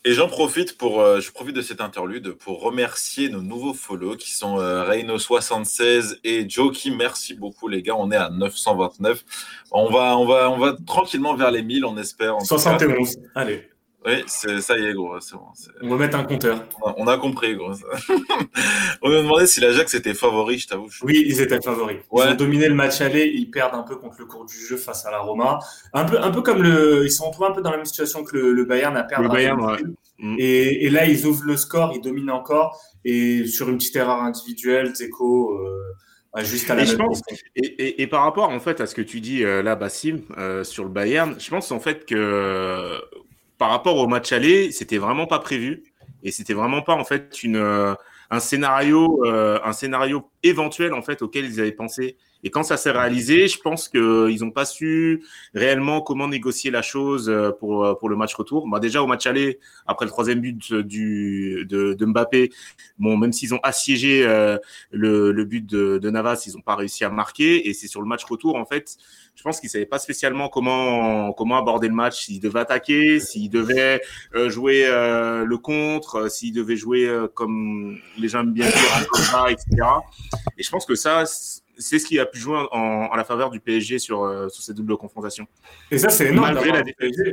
Et j'en profite pour, euh, je profite de cette interlude pour remercier nos nouveaux follow qui sont euh, Reino76 et Joki. Merci beaucoup les gars, on est à 929. On va, on va, on va tranquillement vers les 1000, on espère. en tout cas. 71. Allez, Oui, ça y est gros, c'est bon. c'est- on va mettre un compteur. On a, on a compris gros. *laughs* on m'a demandé si l'Ajax était favori, je t'avoue. je- Oui, ils étaient favoris. Ils Ouais. ont dominé le match aller, ils perdent un peu contre le cours du jeu face à la Roma. Un peu, un peu comme le, ils se retrouvés un peu dans la même situation que le, le Bayern a perdu. Le Bayern, ouais. Mm. Et, et là, ils ouvrent le score, ils dominent encore. Et sur une petite erreur individuelle, Zeko euh, juste à la Et je pense-. Et, et, et par rapport en fait à ce que tu dis euh, là, Bassim, euh, sur le Bayern, je pense en fait que par rapport au match aller, c'était vraiment pas prévu et c'était vraiment pas en fait euh, un scénario euh, un scénario éventuel en fait auquel ils avaient pensé. Et quand ça s'est réalisé, je pense que ils ont pas su réellement comment négocier la chose euh, pour euh, pour le match retour. Bah déjà au match aller, après le troisième but du de, de Mbappé, bon même s'ils ont assiégé euh, le, le but de, de Navas, ils n'ont pas réussi à marquer. Et c'est sur le match retour, en fait, je pense qu'ils ne savaient pas spécialement comment, comment aborder le match, s'ils devaient attaquer, s'ils devaient euh, jouer euh, le contre, euh, s'ils devaient jouer euh, comme les gens bien dire, etc. Et je pense que ça, c'est ce qui a pu jouer en, en la faveur du PSG sur, euh, sur ces doubles confrontations. Et ça, c'est énorme Malgré la PSG.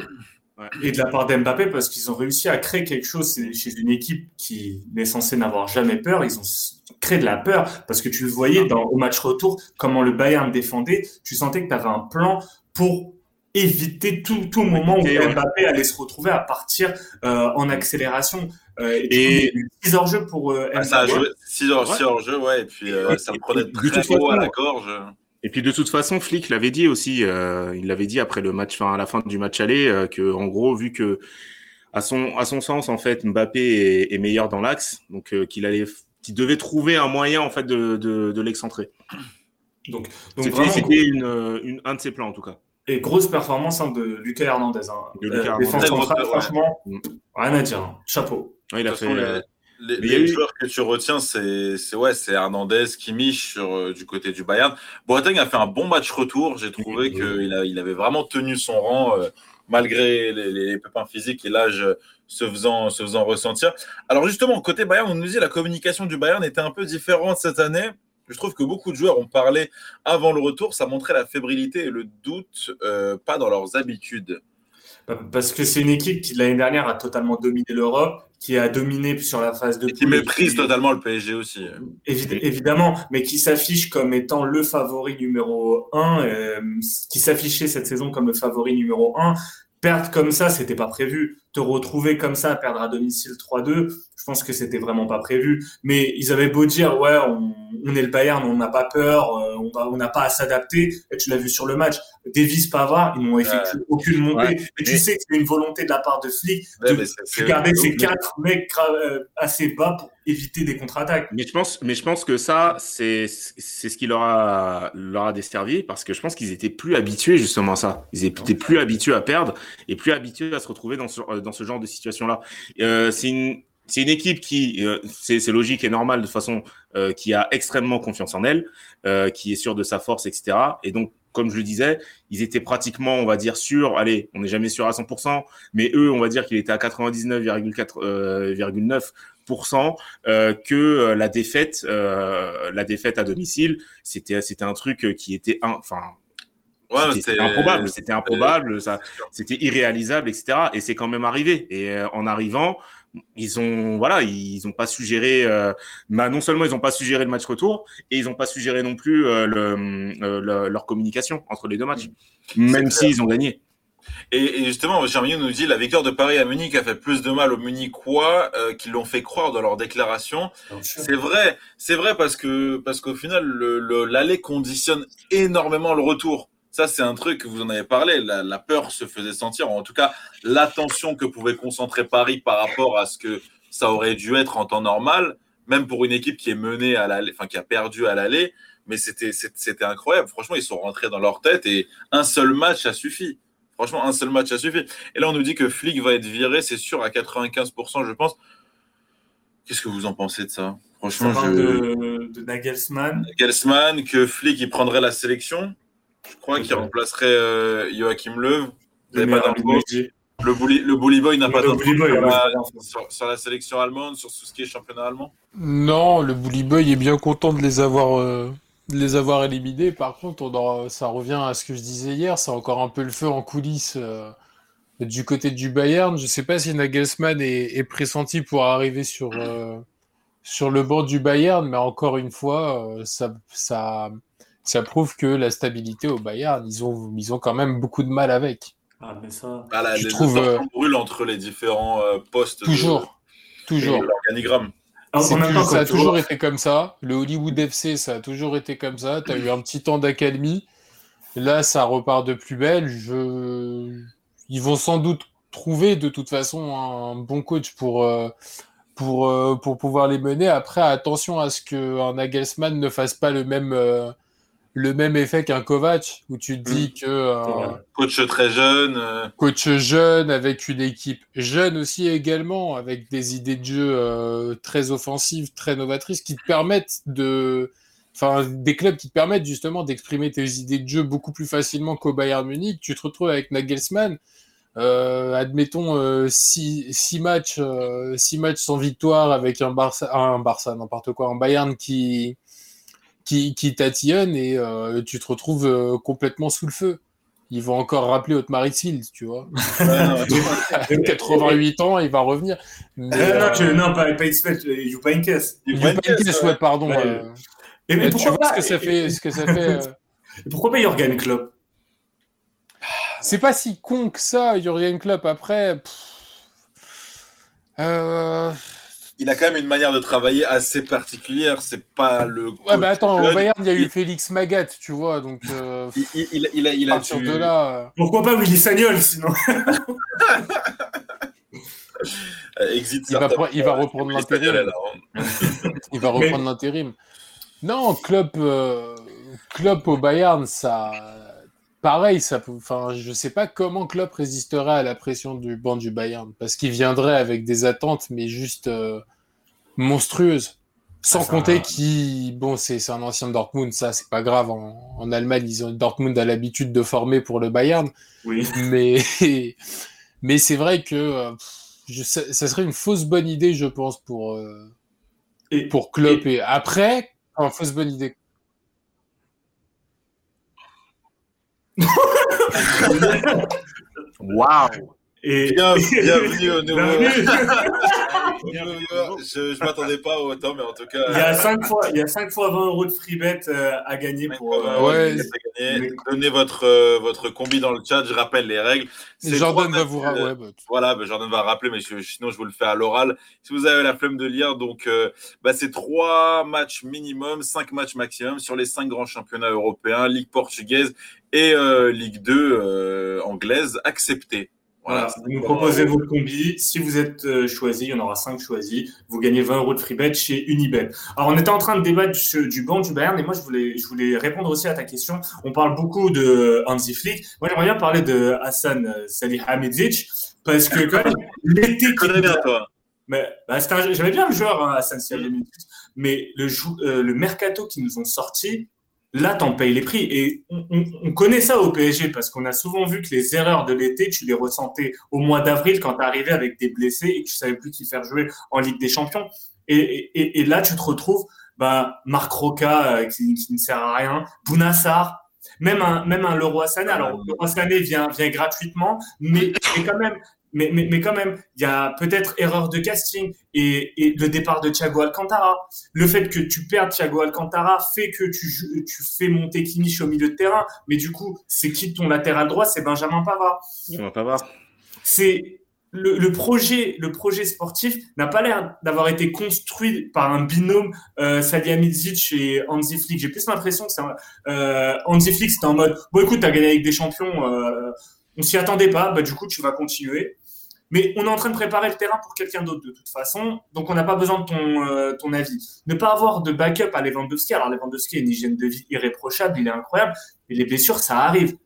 Ouais. Et de la part d'Mbappé, parce qu'ils ont réussi à créer quelque chose chez une équipe qui n'est censée n'avoir jamais peur. Ils ont créé de la peur, parce que tu le voyais dans, au match retour, comment le Bayern défendait. Tu sentais que tu avais un plan pour éviter tout, tout moment où. Mbappé allait se retrouver à partir euh, en accélération. Et, Et- du coup, 6 hors jeu pour euh, Ah, ça a Mbappé. joué 6 heures, Ouais. six heures jeu, ouais, et puis euh, Et- ça me prenait très haut à la gorge. Et puis de toute façon, Flick l'avait dit aussi, euh, il l'avait dit après le match, enfin à la fin du match aller, euh, que en gros, vu que à son à son sens en fait, Mbappé est, meilleur dans l'axe, donc euh, qu'il allait, qu'il devait trouver un moyen en fait de de, de l'excentrer. Donc, donc c'était une, une, un de ses plans en tout cas. Et grosse performance hein, de Lucas Hernandez. Hein. De Lucas Hernandez. Défense centrale, franchement, rien à dire. Hein. Chapeau. Ouais, il a fait. Les, joueurs que tu retiens, c'est ouais, c'est Hernandez, Kimmich sur euh, du côté du Bayern. Boateng a fait un bon match retour. J'ai trouvé qu'il il avait vraiment tenu son rang euh, malgré les, les, pépins physiques et l'âge se faisant se faisant ressentir. Alors justement, côté Bayern, on nous dit la communication du Bayern était un peu différente cette année. Je trouve que beaucoup de joueurs ont parlé avant le retour. Ça montrait la fébrilité et le doute, euh, pas dans leurs habitudes. Parce que c'est une équipe qui l'année dernière a totalement dominé l'Europe, qui a dominé sur la phase de. Et qui méprise totalement le PSG aussi. évidemment, mais qui s'affiche comme étant le favori numéro 1, euh, qui s'affichait cette saison comme le favori numéro 1. Perdre comme ça, c'était pas prévu. Te retrouver comme ça, perdre à domicile 3-2, je pense que c'était vraiment pas prévu. Mais ils avaient beau dire, ouais, on, on est le Bayern, on n'a pas peur, euh, on n'a pas à s'adapter. Et tu l'as vu sur le match. Davis, Pavard, ils n'ont effectué aucune montée. Et tu sais que c'est une volonté de la part de Flick de garder ces quatre mecs euh, assez bas pour éviter des contre-attaques. Mais je pense, mais je pense que ça, c'est c'est ce qui leur a leur a desservi parce que je pense qu'ils étaient plus habitués justement à ça. Ils étaient plus habitués à perdre et plus habitués à se retrouver dans ce dans ce genre de situation là. Euh, c'est une équipe qui, euh, c'est logique et normal de façon, euh, qui a extrêmement confiance en elle, qui est sûre de sa force, etc. Et donc, comme je le disais, ils étaient pratiquement, on va dire, sûrs. Allez, on n'est jamais sûr à 100%, mais eux, on va dire qu'il était à 99,9% que la défaite, la défaite à domicile, c'était c'était un truc qui était, enfin, c'était improbable, c'était improbable, ça, c'était irréalisable, etc. Et c'est quand même arrivé. Et en arrivant, ils ont voilà ils ont pas suggéré euh, bah, non seulement ils ont pas suggéré le match retour et ils ont pas suggéré non plus euh, le, leur communication entre les deux matchs. Même s'ils ont gagné. Et, et justement Germain nous dit la victoire de Paris à Munich a fait plus de mal aux Munichois euh, qu'ils l'ont fait croire dans leur déclaration. C'est vrai c'est vrai parce que parce qu'au final l'aller conditionne énormément le retour ça, c'est un truc que vous en avez parlé. La, peur se faisait sentir, en tout cas, l'attention que pouvait concentrer Paris par rapport à ce que ça aurait dû être en temps normal, même pour une équipe qui est menée à l'aller, enfin qui a perdu à l'aller. Mais c'était, c'était incroyable. Franchement, ils sont rentrés dans leur tête et un seul match a suffi. Franchement, un seul match a suffi. Et là, on nous dit que Flick va être viré, c'est sûr, à 95%, je pense. Qu'est-ce que vous en pensez de ça? Franchement, je... de, de Nagelsmann. Nagelsmann, que Flick il prendrait la sélection? Je crois qu'il remplacerait euh, Joachim Löw. Le, le, bully, le Bully Boy n'a pas d'infos sur, sur, la sélection allemande, sur tout ce qui est championnat allemand Non, le Bully Boy est bien content de les avoir, euh, de les avoir éliminés. Par contre, on ça revient à ce que je disais hier, c'est encore un peu le feu en coulisses euh, du côté du Bayern. Je ne sais pas si Nagelsmann est, est, pressenti pour arriver sur, euh, sur le bord du Bayern, mais encore une fois, ça, ça, ça prouve que la stabilité au Bayern, ils ont, ils ont quand même beaucoup de mal avec. Ah, mais ça. Ah, là, je trouve. Euh... brûle entre les différents euh, postes. Toujours. De, toujours. L'organigramme. ça a toujours été comme ça. Le Hollywood FC, ça a toujours été comme ça. Tu as eu un petit temps d'accalmie. Là, ça repart de plus belle. Je... Ils vont sans doute trouver de toute façon un bon coach pour, euh, pour, euh, pour pouvoir les mener. Après, attention à ce qu'un Nagelsmann ne fasse pas le même le même effet qu'un Kovac, où tu te dis mm. que... Euh, coach très jeune. Euh. Coach jeune, avec une équipe jeune aussi également, avec des idées de jeu euh, très offensives, très novatrices, qui te permettent de... Enfin, des clubs qui te permettent justement d'exprimer tes idées de jeu beaucoup plus facilement qu'au Bayern Munich. Tu te retrouves avec Nagelsmann, admettons six, six, matchs, six matchs sans victoire avec un Barça, un Barça, n'importe quoi, un Bayern qui qui, qui tatillonne et euh, tu te retrouves euh, complètement sous le feu. Ils vont encore rappeler Otmar Hitzfeld, tu vois. 88 *laughs* ans, il va revenir. Mais, non, euh... non, pas, pas Hitzfeld, il joue pas une caisse. Il joue pas une caisse, ouais, pardon. Ouais. Euh... Et mais pourquoi tu vois ce que ça fait, ce que ça fait. Et *laughs* pourquoi pas Jurgen Klopp? C'est pas si con que ça, Jurgen Klopp. Après, euh... il a quand même une manière de travailler assez particulière. C'est pas le. Ouais, bah attends, au Bayern, il y a eu Félix Magat, tu vois, donc. Euh, il, il, il, a, il a de là. Euh. Pourquoi pas Willy Sagnol, sinon *laughs* Exit il, va, il va reprendre l'intérim. *laughs* il va reprendre l'intérim. Non, club, euh, club au Bayern, ça pareil, ça, enfin, je sais pas comment Klopp résisterait à la pression du banc du Bayern, parce qu'il viendrait avec des attentes, mais juste euh, monstrueuses. Sans ah, compter qui, bon, c'est un ancien Dortmund, ça c'est pas grave. En, Allemagne, ils ont, Dortmund a l'habitude de former pour le Bayern. Oui. *laughs* Mais, mais c'est vrai que euh, ça, serait une fausse bonne idée, je pense, pour, euh, et, pour Klopp. Et, après, une fausse bonne idée. Waouh et... *laughs* bienvenue au nouveau. je ne m'attendais pas autant, mais en tout cas. Il y a 5 fois, il y a 5 fois 20 euros de free bet euh, à gagner pour. Euh, ouais, Donnez votre, euh, votre combi dans le chat, je rappelle les règles. Jordan va vous rappeler. Bah, voilà, bah, Jordan va rappeler, mais sinon je vous le fais à l'oral. Si vous avez la flemme de lire, donc bah, c'est 3 matchs minimum, 5 matchs maximum sur les 5 grands championnats européens, Ligue portugaise et Ligue 2 anglaise acceptée. Voilà, vous nous proposez vos combis. Si vous êtes euh, choisi, il y en aura 5 choisis. Vous gagnez 20 euros de free bet chez Unibet. Alors, on était en train de débattre du, banc du Bayern et moi, je voulais, je voulais répondre aussi à ta question. On parle beaucoup de Hansi Flick. Moi, j'aimerais bien parler de Hassan euh, Salihamidzic parce que quand même, *laughs* l'été qui bien, toi. Mais bah, j'aimais bien le joueur, hein, Hassan Salihamidzic. Mais le, euh, le mercato qui nous ont sorti, là, t'en payes les prix. Et on, connaît ça au PSG parce qu'on a souvent vu que les erreurs de l'été, tu les ressentais au mois d'avril quand tu arrivais avec des blessés et que tu savais plus qui faire jouer en Ligue des Champions. Et, là, tu te retrouves, bah, Marc Roca euh, qui, ne sert à rien, Bounassar, même un, même un Leroy Sané. Alors, Leroy Sané vient, vient gratuitement, mais, mais quand même, mais, mais, mais, quand même, il y a peut-être erreur de casting et, et, le départ de Thiago Alcantara. Le fait que tu perds Thiago Alcantara fait que tu, tu fais monter Kimmich au milieu de terrain, mais du coup, c'est qui ton latéral droit? C'est Benjamin Pavard. Pavard. C'est le, le, projet, le projet sportif n'a pas l'air d'avoir été construit par un binôme euh, Salihamidzic et Hansi Flick. J'ai plus l'impression que c'est euh, Hansi Flick c'était en mode bon écoute t'as gagné avec des champions, euh, on s'y attendait pas, bah du coup tu vas continuer. Mais on est en train de préparer le terrain pour quelqu'un d'autre de toute façon, donc on n'a pas besoin de ton, euh, ton avis. Ne pas avoir de backup à Lewandowski, alors Lewandowski a une hygiène de vie irréprochable, il est incroyable, mais les blessures, ça arrive.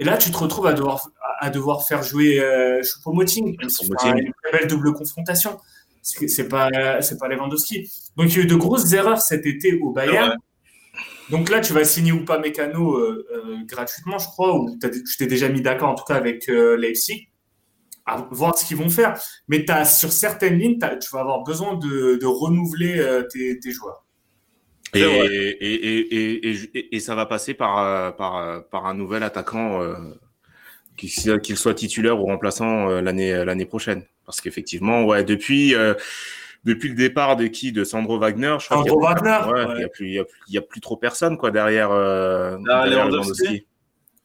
Et là, tu te retrouves à devoir, à devoir faire jouer euh, Choupo-Moting, une très belle double confrontation. C'est pas, c'est pas Lewandowski. Donc il y a eu de grosses erreurs cet été au Bayern. Donc là, tu vas signer ou pas Mécano euh, euh, gratuitement, je crois, ou tu t'es déjà mis d'accord en tout cas avec Leipzig à voir ce qu'ils vont faire. Mais as, sur certaines lignes, tu vas avoir besoin de, de renouveler euh, tes, tes, joueurs. Et, et, et, et, ça va passer par, euh, par, euh, par un nouvel attaquant, euh, qu'il soit titulaire ou remplaçant l'année l'année prochaine. Parce qu'effectivement, ouais, depuis depuis le départ de qui? De Sandro Wagner, je crois Sandro Wagner, ouais, il y a plus il y, a plus trop personne quoi derrière. Euh, derrière Lewandowski.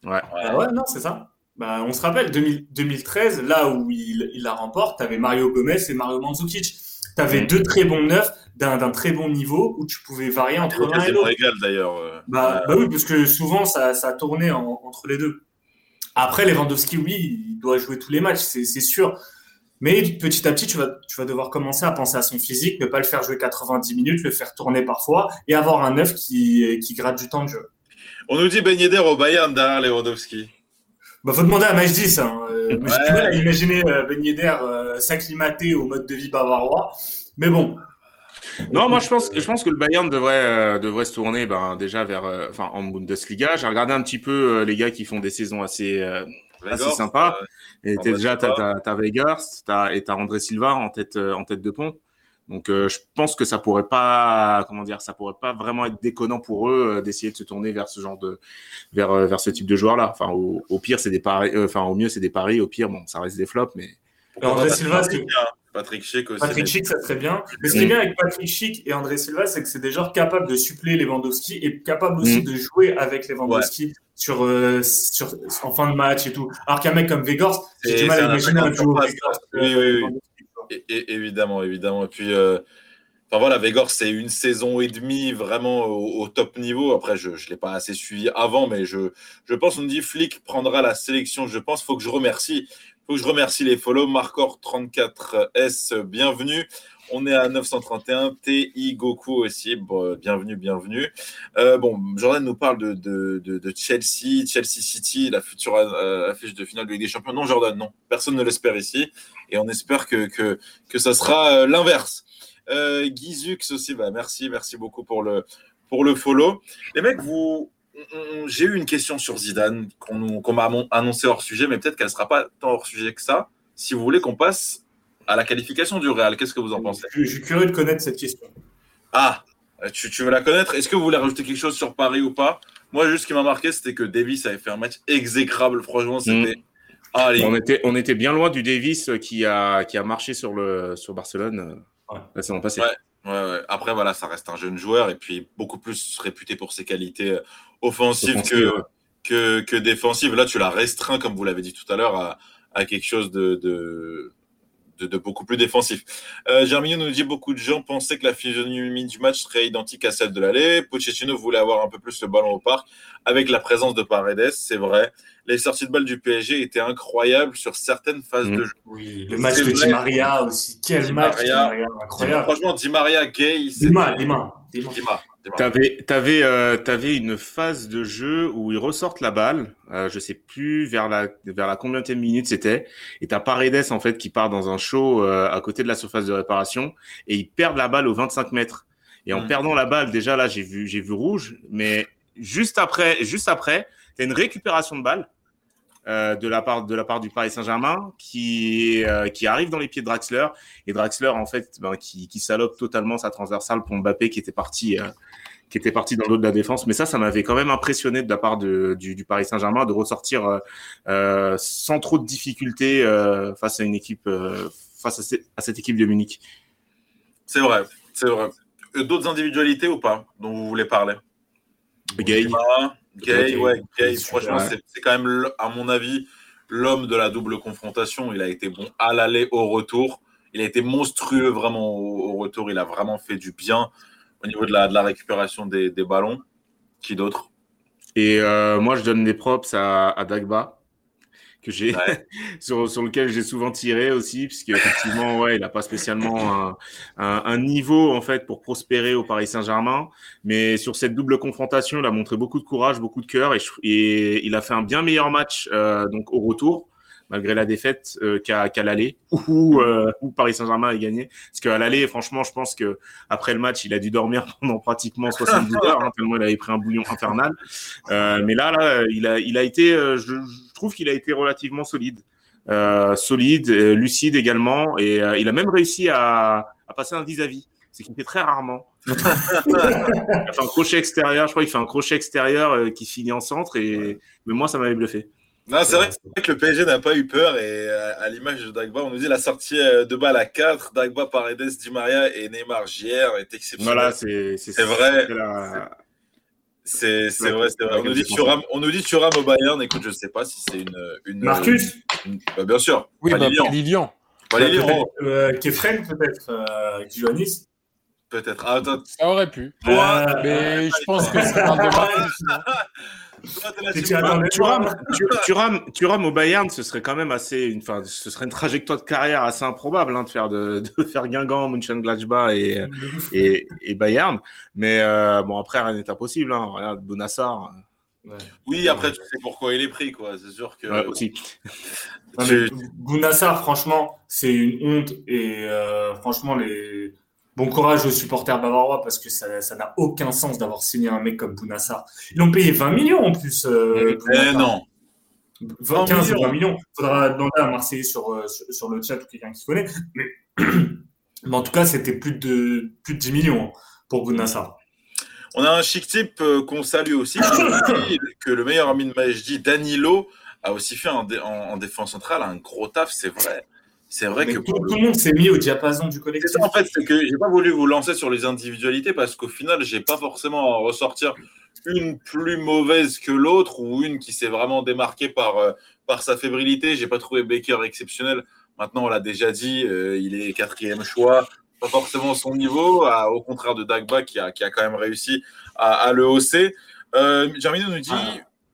Ouais. Ah ouais, non, c'est ça. Bah, on se rappelle, 2013, là où il, la remporte, tu avais Mario Gomez et Mario Mandzukic. Tu avais mm. deux très bons neufs d'un très bon niveau où tu pouvais varier entre l'un et l'autre. d'ailleurs. Bah, bah, oui, parce que souvent ça, ça tournait entre les deux. Après, Lewandowski, oui, il doit jouer tous les matchs, c'est sûr. Mais petit à petit, tu vas, tu vas devoir commencer à penser à son physique, ne pas le faire jouer 90 minutes, le faire tourner parfois et avoir un neuf qui, qui gratte du temps de jeu. On nous dit Ben Yedder au Bayern derrière Lewandowski. Bah, faut demander à Majdi ça. Hein. Euh, ouais. imaginer euh, Ben Yedder euh, s'acclimater au mode de vie bavarois. Mais bon. Non, moi je pense, je pense que le Bayern devrait, euh, devrait se tourner ben, déjà vers, euh, enfin en Bundesliga. J'ai regardé un petit peu les gars qui font des saisons assez, assez sympas. et t'es déjà, t'as, t'as, Vegas, t'as, et t'as André Silva en tête, en tête de pont. Donc, euh, je pense que ça pourrait pas, comment dire, ça pourrait pas vraiment être déconnant pour eux euh, d'essayer de se tourner vers ce genre de, vers, euh, vers ce type de joueurs-là. Enfin, au, pire, c'est des paris, enfin, au mieux, c'est des paris. Au pire, bon, ça reste des flops, mais. André Silva, c'est Patrick Schick aussi. Patrick Schick, ça serait bien. Mais ce qui est bien avec Patrick Schick et André Silva, c'est que c'est des joueurs capables de suppléer Lewandowski et capables aussi mm. de jouer avec Lewandowski sur, sur, en fin de match et tout. Alors qu'un mec comme Vegors, j'ai du mal à imaginer un duo Vegors. Oui, oui, oui. Évidemment, évidemment. Et puis, euh, enfin voilà, Vegor, c'est une saison et demie vraiment au, top niveau. Après, je ne l'ai pas assez suivi avant, mais je, je pense, on dit Flick prendra la sélection. Je pense, faut que je remercie, faut que je remercie les follow. Marcor 34S, bienvenue. On est à 931. TI Goku aussi. bienvenue, bienvenue. Euh, bon, Jordan nous parle de, Chelsea, Chelsea City, la future euh, affiche de finale de Ligue des Champions. Non, Jordan, non. Personne ne l'espère ici. Et on espère que, que, que ça sera euh, l'inverse. Gizux aussi, bah, merci, merci beaucoup pour le, pour le follow. Les mecs, vous, j'ai eu une question sur Zidane qu'on m'a annoncé hors sujet, mais peut-être qu'elle ne sera pas tant hors sujet que ça. Si vous voulez qu'on passe à la qualification du Real. Qu'est-ce que vous en pensez? je, suis curieux de connaître cette question. Ah, tu, veux la connaître? Est-ce que vous voulez rajouter quelque chose sur Paris ou pas? Moi, juste ce qui m'a marqué, c'était que Davis avait fait un match exécrable. Franchement, c'était. Mm. on, était, on était bien loin du Davis qui a, qui a marché sur, le, sur Barcelone ouais. la saison passée. Après, voilà, ça reste un jeune joueur et puis beaucoup plus réputé pour ses qualités euh, offensives que, que, que, défensives. Là, tu l'as restreint, comme vous l'avez dit tout à l'heure, à, à quelque chose de, de de, beaucoup plus défensif. Euh, Germinho nous dit beaucoup de gens pensaient que la physionomie du match serait identique à celle de l'aller. Pochettino voulait avoir un peu plus le ballon au parc avec la présence de Paredes, c'est vrai. Les sorties de balles du PSG étaient incroyables sur certaines phases mmh. de jeu. Oui, le match de Di Maria aussi. Quel match Maria, incroyable. Franchement, Di Maria, Gay, c'est. Dima, Dima. T'avais, avais, euh, avais une phase de jeu où ils ressortent la balle, euh, je sais plus vers la vers la combien de minute c'était, et t'as Paredes en fait qui part dans un show euh, à côté de la surface de réparation et ils perdent la balle aux 25 mètres. Et en mm. perdant la balle, déjà là j'ai vu j'ai vu rouge, mais juste après juste après t'as une récupération de balle euh, de la part de la part du Paris Saint-Germain qui euh, qui arrive dans les pieds de Draxler et Draxler en fait ben, qui, qui salope totalement sa transversale pour Mbappé qui était parti euh, qui était parti dans l'eau de la défense mais ça ça m'avait quand même impressionné de la part de, du, du Paris Saint-Germain de ressortir sans trop de difficultés face à une équipe face à, à, cette équipe de Munich. C'est vrai, c'est vrai. D'autres individualités ou pas dont vous voulez parler? Gay. Gay, ouais, Gay, franchement, c'est quand même, à mon avis, l'homme de la double confrontation. Il a été bon à l'aller, au retour. Il a été monstrueux vraiment au, retour. Il a vraiment fait du bien au niveau de la, de la récupération des, des ballons. Qui d'autre? Et euh, moi, je donne des props à, à Dagba que j'ai *laughs* sur, sur lequel j'ai souvent tiré aussi puisque effectivement *laughs* ouais il a pas spécialement un, un, niveau en fait pour prospérer au Paris Saint-Germain. Mais sur cette double confrontation il a montré beaucoup de courage beaucoup de cœur et, et il a fait un bien meilleur match euh, donc au retour malgré la défaite euh, qu'à l'aller où, euh, où, Paris Saint-Germain a gagné. Parce qu'à l'aller, franchement, je pense que après le match, il a dû dormir *laughs* pendant pratiquement *laughs* 72 heures, hein, tellement il avait pris un bouillon infernal. Euh, mais là, là, il a, il a été, euh, je, je trouve qu'il a été relativement solide. Euh, solide, euh, lucide également, et il a même réussi à, à passer un vis-à-vis, ce qu'il fait très rarement. *laughs* il fait un crochet extérieur, je crois qu'il fait un crochet extérieur qui finit en centre, et mais moi ça m'avait bluffé. Non, c'est vrai que le PSG n'a pas eu peur et à, l'image de Dagba, on nous dit la sortie euh, de balle à 4, Dagba, Paredes, Di Maria et Neymar JR est exceptionnelle. Voilà, c'est vrai. C'est vrai, c'est vrai. On nous, dit Thuram, on nous dit Thuram au Bayern. Écoute, je ne sais pas si c'est une, une, Marcus bah, Bien sûr. Oui, bah, Lilian. Lilian. Euh, Kefren, peut-être, euh, qui joue à Nice Peut-être. Ah, ça aurait pu. Euh, mais je pense que c'est un de Marcus. *laughs* Thuram au Bayern, ce serait quand même assez, enfin, ce serait une trajectoire de carrière assez improbable hein, de faire de, *laughs* de faire Guingamp, Mönchengladbach et, et, et Bayern. Mais euh, bon, après rien n'est impossible. Hein. Regarde, Bonassar. Ouais. Oui, après tu sais pourquoi il est pris, quoi. C'est sûr que. Ouais, aussi. Bounassar, franchement, c'est une honte et euh, franchement les Bon courage aux supporters bavarois parce que ça n'a aucun sens d'avoir signé un mec comme Bounassar. Ils l'ont payé 20 millions en plus. Euh, eh non. 20, 15 ou 20 millions. Il faudra demander à Marseille sur, euh, sur, le chat ou quelqu'un qui connaît. Mais, *clears throat* mais, en tout cas, c'était plus de, plus de 10 millions hein, pour Bounassar. On a un chic type euh, qu'on salue aussi, que le meilleur ami de Majdi, Danilo, a aussi fait en, en défense centrale un gros taf, c'est vrai. C'est vrai que tout, le monde s'est mis au diapason du collectif. en fait, c'est que j'ai pas voulu vous lancer sur les individualités parce qu'au final, j'ai pas forcément à ressortir une plus mauvaise que l'autre ou une qui s'est vraiment démarquée par, euh, par sa fébrilité. J'ai pas trouvé Baker exceptionnel. Maintenant, on l'a déjà dit, il est quatrième choix, pas forcément son niveau, au contraire de Dagba qui a, qui a quand même réussi à, le hausser. Euh, nous dit ah.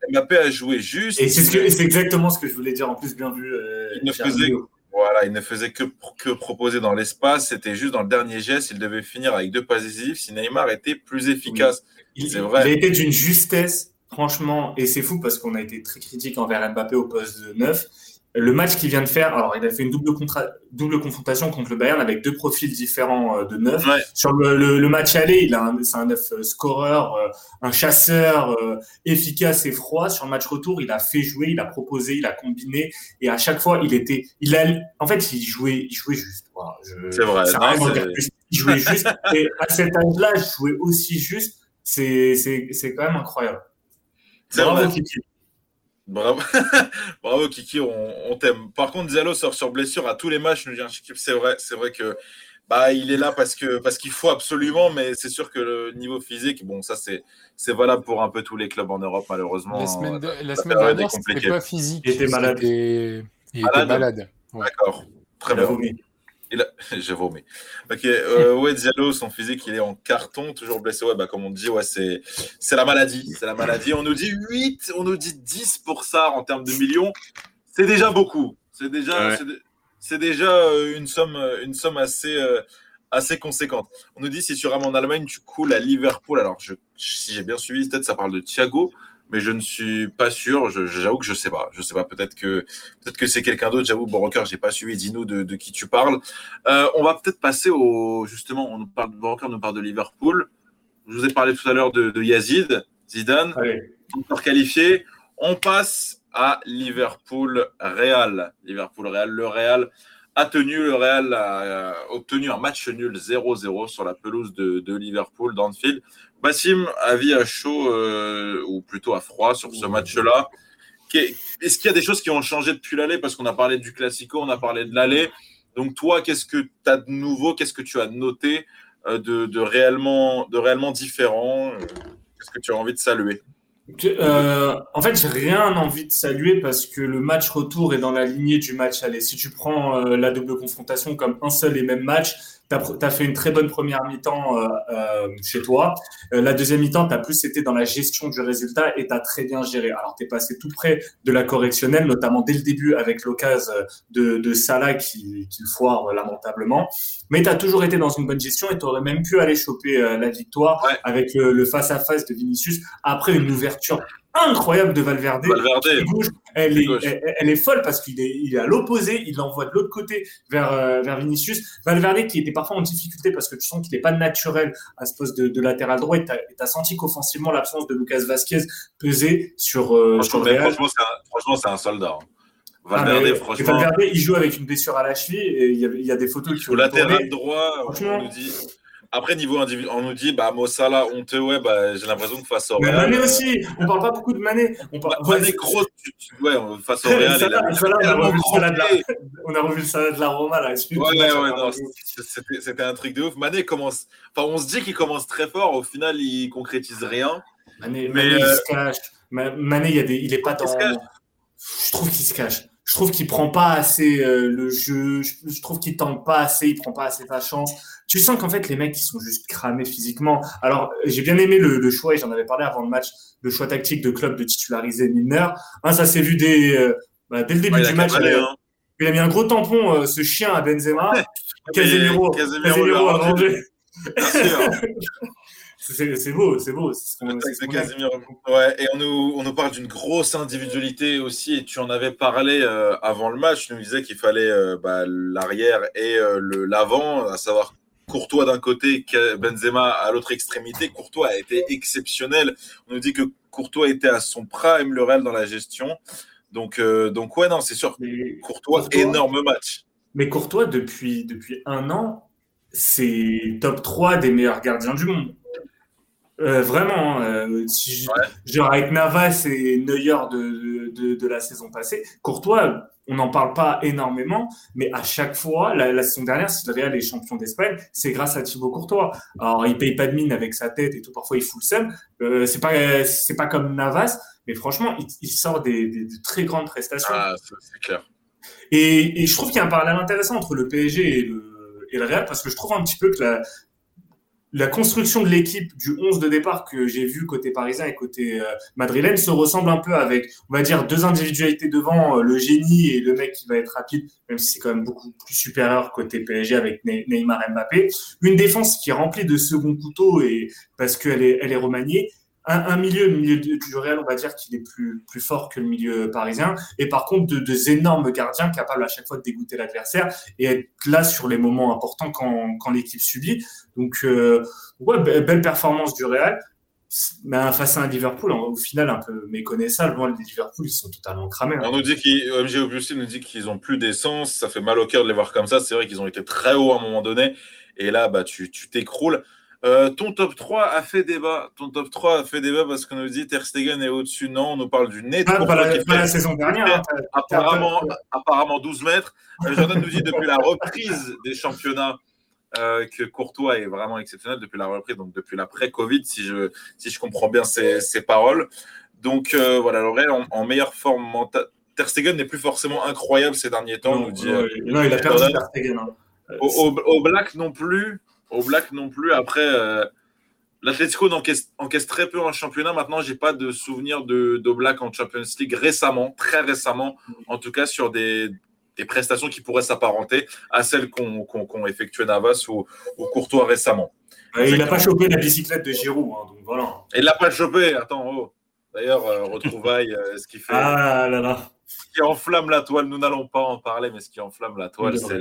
Mbappé a joué juste. Et c'est exactement ce que je voulais dire en plus, bien vu. il ne faisait voilà, il ne faisait que, que proposer dans l'espace. C'était juste dans le dernier geste. Il devait finir avec deux passes décisives si Neymar était plus efficace. Il, vrai. il a été d'une justesse, franchement, et c'est fou parce qu'on a été très critique envers Mbappé au poste de 9 le match qu'il vient de faire, alors il a fait une double, double confrontation contre le Bayern avec deux profils différents euh, de neuf. Sur le, match aller, il a c'est un neuf euh, scoreur, euh, un chasseur efficace et froid. Sur le match retour, il a fait jouer, il a proposé, il a combiné et à chaque fois, il était, il a, en fait, il jouait, il jouait juste. c'est vrai. il jouait juste. *laughs* et à cet âge-là, jouer aussi juste, c'est, c'est, c'est quand même incroyable. C'est vrai. Bravo, *laughs* Bravo Kiki, on, t'aime. Par contre, Diallo sort sur blessure à tous les matchs, nous dit C'est vrai, c'est vrai que bah, il est là parce que parce qu'il faut absolument, mais c'est sûr que le niveau physique, bon, ça c'est c'est valable pour un peu tous les clubs en Europe, malheureusement. La semaine, la semaine dernière, c'était pas physique. Il était malade. Il était, malade. D'accord, très bien. *laughs* J'ai vomi. Ok, euh, ouais, Diallo, son physique, il est en carton, toujours blessé. Ouais, bah, comme on dit, ouais, c'est, c'est la maladie. C'est la maladie. On nous dit 8, on nous dit 10 pour ça en termes de millions. C'est déjà beaucoup. C'est déjà, c'est, déjà euh, une somme, euh, une somme assez, euh, assez conséquente. On nous dit si tu ramènes en Allemagne, tu coules à Liverpool. Alors, je, si j'ai bien suivi, peut-être ça parle de Thiago mais je ne suis pas sûr. J'avoue que je sais pas. Je sais pas. Peut-être que peut-être que c'est quelqu'un d'autre. J'avoue, Broker, j'ai pas suivi. Dis-nous de, de, qui tu parles. Euh, on va peut-être passer au justement. On nous parle de Broker, nous parle de Liverpool. Je vous ai parlé tout à l'heure de, de, Yazid, Zidane, encore qualifié. On passe à Liverpool Real. Liverpool Real. Le Real a tenu. Le Real a, obtenu un match nul 0-0 sur la pelouse de, de Liverpool d'Anfield. Bassim, avis à chaud euh, ou plutôt à froid sur ce match-là. Est-ce qu'il y a des choses qui ont changé depuis l'aller? Parce qu'on a parlé du Classico, on a parlé de l'aller. Donc toi, qu'est-ce que tu as de nouveau? Qu'est-ce que tu as noté euh, de, réellement, de réellement différent? Qu'est-ce que tu as envie de saluer? Euh, en fait, j'ai rien envie de saluer parce que le match retour est dans la lignée du match aller. Si tu prends la double confrontation comme un seul et même match, tu as, fait une très bonne première mi-temps euh, euh, chez toi. Euh, la deuxième mi-temps, tu as plus été dans la gestion du résultat et tu as très bien géré. Alors, tu es passé tout près de la correctionnelle, notamment dès le début avec l'occasion de, de Salah qui, qui foire lamentablement. Mais tu as toujours été dans une bonne gestion et tu aurais même pu aller choper la victoire avec le face-à-face -face de Vinicius après une ouverture incroyable de Valverde. elle, est, elle, est, folle parce qu'il est, il est à l'opposé, il l'envoie de l'autre côté vers, euh, vers Vinicius. Valverde qui était parfois en difficulté parce que tu sens qu'il n'est pas naturel à ce poste de, latéral droit et tu as, senti qu'offensivement l'absence de Lucas Vasquez pesait sur, euh, franchement, Franchement, c'est un, soldat. Hein. Ah, Valverde, franchement. Valverde, il joue avec une blessure à la cheville et il y a, il y a des photos qui Au latéral droit, on nous dit après, niveau individuel, on nous dit, bah, Mossala, honteux, ouais, bah, j'ai l'impression que face au Real. Mané aussi, on parle pas beaucoup de Mané. On parle... Bah, Mané gros, ouais, face au Real. on, a revu le la... on a revu le salade de la Roma, là. Ouais, ouais, ouais, non, c'était un truc de ouf. Mané commence, enfin, on se dit qu'il commence très fort, au final, il concrétise rien. Mané, mais, Mané il se cache. Mané, il, y a des... il est pas dans. Je trouve qu'il se cache je trouve qu'il prend pas assez euh, le jeu, je, trouve qu'il tente pas assez, il prend pas assez sa chance. Tu sens qu'en fait les mecs ils sont juste cramés physiquement. Alors j'ai bien aimé le, choix et j'en avais parlé avant le match, le choix tactique de club de titulariser Milner. Hein, ça s'est vu dès, euh, bah, dès le début du match. hein. Il a mis un gros tampon, euh, ce chien à Benzema. *laughs* Casemiro, Casemiro, a mangé. *laughs* C'est beau, c'est beau. ouais, et on nous, on nous parle d'une grosse individualité aussi. Et tu en avais parlé euh, avant le match. Tu nous disais qu'il fallait euh, bah, l'arrière et euh, l'avant, à savoir Courtois d'un côté, Benzema à l'autre extrémité. Courtois a été exceptionnel. On nous dit que Courtois était à son prime le Real dans la gestion. Donc, donc ouais, non, c'est sûr. Courtois, Courtois, énorme match. Mais Courtois, depuis, depuis un an, c'est top 3 des meilleurs gardiens du monde. Euh, vraiment, euh, genre avec Navas et Neuer de, de, de, la saison passée, Courtois, on n'en parle pas énormément, mais à chaque fois, la, la saison dernière, si le Real est champion d'Espagne, c'est grâce à Thibaut Courtois. Alors, il paye pas de mine avec sa tête et tout, parfois il fout le seum. Euh, c'est pas, c'est pas comme Navas, mais franchement, il, il sort des, des, très grandes prestations. Ah, c'est clair. Et, et je trouve qu'il y a un parallèle intéressant entre le PSG et le, et le Real parce que je trouve un petit peu que la, la construction de l'équipe du 11 de départ que j'ai vu côté parisien et côté euh, madrilène se ressemble un peu avec, on va dire, deux individualités devant, euh, le génie et le mec qui va être rapide, même si c'est quand même beaucoup plus supérieur côté PSG avec Neymar Mbappé. Une défense qui est remplie de second couteau et parce qu'elle est, elle est remaniée un, milieu, du Real, on va dire qu'il est plus, fort que le milieu parisien. Et par contre, de, deux énormes gardiens capables à chaque fois de dégoûter l'adversaire et être là sur les moments importants quand, l'équipe subit. Donc, euh, ouais, belle performance du Real. Mais face à un Liverpool, au final, un peu méconnaissable. Moi, les Liverpool, ils sont totalement cramés. Hein. On nous dit nous dit qu'ils ont plus d'essence. Ça fait mal au cœur de les voir comme ça. C'est vrai qu'ils ont été très hauts à un moment donné. Et là, bah, tu t'écroules. Euh, ton top 3 a fait débat. Ton top 3 a fait débat parce qu'on nous dit Ter Stegen est au-dessus. Non, on nous parle du nez. Ah, pas, la, saison dernière. Hein, apparemment, apparemment 12 mètres. Euh, Jordan nous dit depuis la reprise des championnats euh, que Courtois est vraiment exceptionnel depuis la reprise, donc depuis l'après-Covid, si je, si je comprends bien ses, paroles. Donc voilà, en, en, meilleure forme mentale. Ter Stegen n'est plus forcément incroyable ces derniers temps. Non, nous dit, non il a perdu Ter Stegen. Hein. au, Black non plus au Black non plus. Après, euh, l'Atletico encaisse, très peu en championnat. Maintenant, j'ai pas de souvenir de, Black en Champions League récemment, très récemment, en tout cas sur des, prestations qui pourraient s'apparenter à celles qu'ont qu effectué Navas ou, Courtois récemment. il n'a pas chopé la bicyclette de Giroud, hein, donc voilà. Il l'a pas chopé, attends, oh. D'ailleurs, euh, retrouvaille, euh, ce qui fait. Ah là là. Ce qui enflamme la toile, nous n'allons pas en parler, mais ce qui enflamme la toile, c'est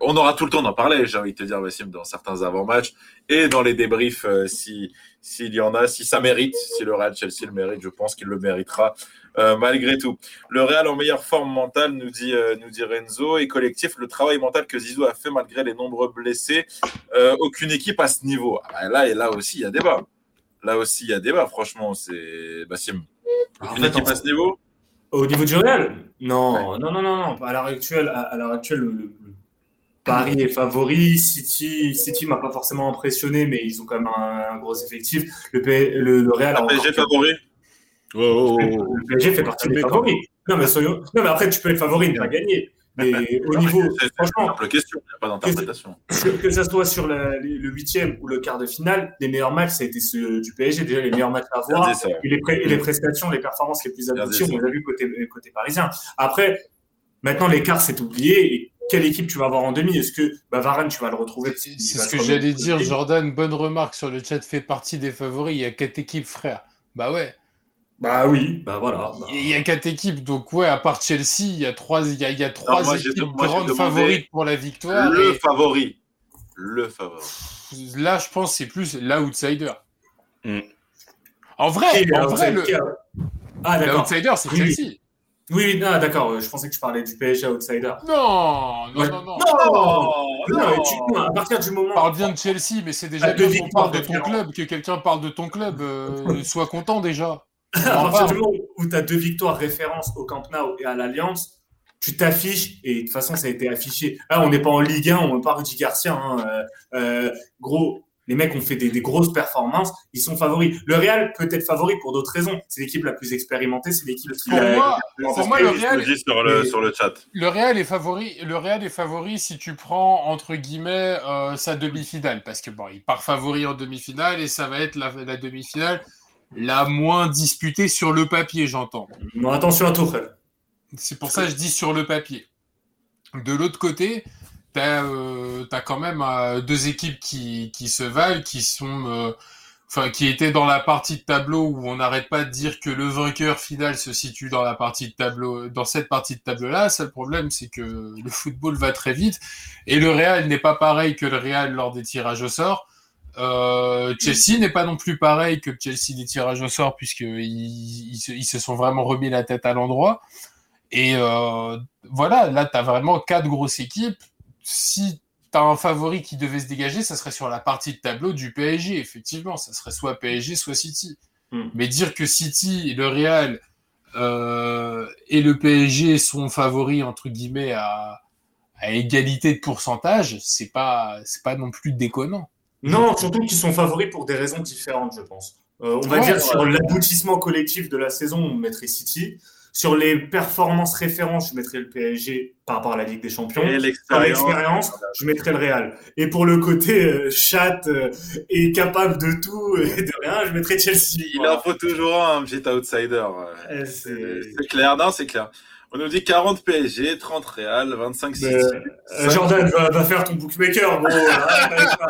on aura tout le temps d'en parler, j'ai envie de te dire, Vassim, dans certains avant-matchs et dans les débriefs, euh, si s'il y en a, si ça mérite, si le Real Chelsea le mérite, je pense qu'il le méritera euh, malgré tout. Le Real en meilleure forme mentale, nous dit, euh, nous dit Renzo, et collectif, le travail mental que Zizou a fait malgré les nombreux blessés, aucune équipe à ce niveau. Ah, bah là, et là aussi, il y a débat. Là aussi, il y a débat, franchement, c'est Bassim. Aucune équipe à ce niveau? Au niveau du Real? Non, non, non, non, non, À l'heure actuelle, à, l'heure actuelle, le, Paris est favori. City, City m'a pas forcément impressionné, mais ils ont quand même un, gros effectif. Le, le, Real. Le PSG favori Le PSG fait partie des favoris. Non mais, non, mais après, tu peux être favori ne pas gagner. Mais *laughs* au niveau. Franchement. C'est question, il n'y a pas d'interprétation. Que, ça soit sur le huitième ou le quart de finale, les meilleurs matchs, ça a été ceux du PSG. Déjà, les meilleurs matchs à voir. Et les, les, prestations, les performances les plus abouties, on les a vu côté, côté parisien. Après, maintenant, l'écart s'est oublié. Et quelle équipe tu vas avoir en demi? Est-ce que bah, Varane, tu vas le retrouver C'est ce que j'allais dire, Jordan. Bonne remarque sur le chat, fait partie des favoris. Il y a quatre équipes, frère. Bah ouais. Bah oui, bah voilà. Il y a quatre équipes, donc ouais, à part Chelsea, il y a trois, il y a, trois équipes grandes favorites pour la victoire. Le favori. Le favori. Là, je pense c'est plus l'outsider. Mm. En vrai, en vrai, le... Ah, l'outsider, c'est Chelsea. Oui, non, d'accord. Je pensais que tu parlais du PSG outsider. Non, non, non, non. Non, à partir du moment. On parle bien de Chelsea, mais c'est déjà bien qu'on parle de ton club, que quelqu'un parle de ton club. Euh, *laughs* sois content déjà. à partir du moment où tu as deux victoires référence au Camp Nou et à l'Alliance, tu t'affiches, et de toute façon, ça a été affiché. Là, on n'est pas en Ligue 1, on n'est pas Rudy Garcia. Hein, euh, euh, gros, les mecs ont fait des, grosses performances, ils sont favoris. Le Real peut être favori pour d'autres raisons. C'est l'équipe la plus expérimentée, c'est l'équipe qui. Pour moi, pour moi le Real, sur le, sur le chat. Le Real est favori. Le Real est favori si tu prends entre guillemets euh, sa demi-finale, parce que bon, il part favori en demi-finale et ça va être la, la demi-finale la moins disputée sur le papier, j'entends. Non, attention à Tourelle. C'est pour ça que je dis sur le papier. De l'autre côté, tu as, euh, quand même euh, deux équipes qui, qui, se valent, qui sont, euh, enfin, qui étaient dans la partie de tableau où on n'arrête pas de dire que le vainqueur final se situe dans la partie de tableau, dans cette partie de tableau-là. Seul problème, c'est que le football va très vite et le Real n'est pas pareil que le Real lors des tirages au sort. Chelsea n'est pas non plus pareil que Chelsea des tirages au sort puisqu'ils ils, ils, se sont vraiment remis la tête à l'endroit. Et voilà, là, tu as vraiment quatre grosses équipes si tu as un favori qui devait se dégager, ça serait sur la partie de tableau du PSG, effectivement. Ça serait soit PSG, soit City. Hmm. Mais dire que City, le Real euh, et le PSG sont favoris, entre guillemets, à, égalité de pourcentage, c'est pas, pas non plus déconnant. Non, surtout qu'ils sont favoris pour des raisons différentes, je pense. Euh, on va dire sur l'aboutissement collectif de la saison, on mettrait City. Sur les performances références, je mettrais le PSG par rapport à la Ligue des Champions. Et l'expérience. l'expérience, je mettrais le Real. Et pour le côté euh, chat euh, et capable de tout et de rien, je mettrais Chelsea. Il Voilà. en faut toujours un petit outsider. Eh, Euh, c'est- clair, non, c'est clair. On nous dit 40 PSG, 30 Real, 25 City. Euh, Jordan, va, va faire ton bookmaker, gros. Avec *laughs* ça.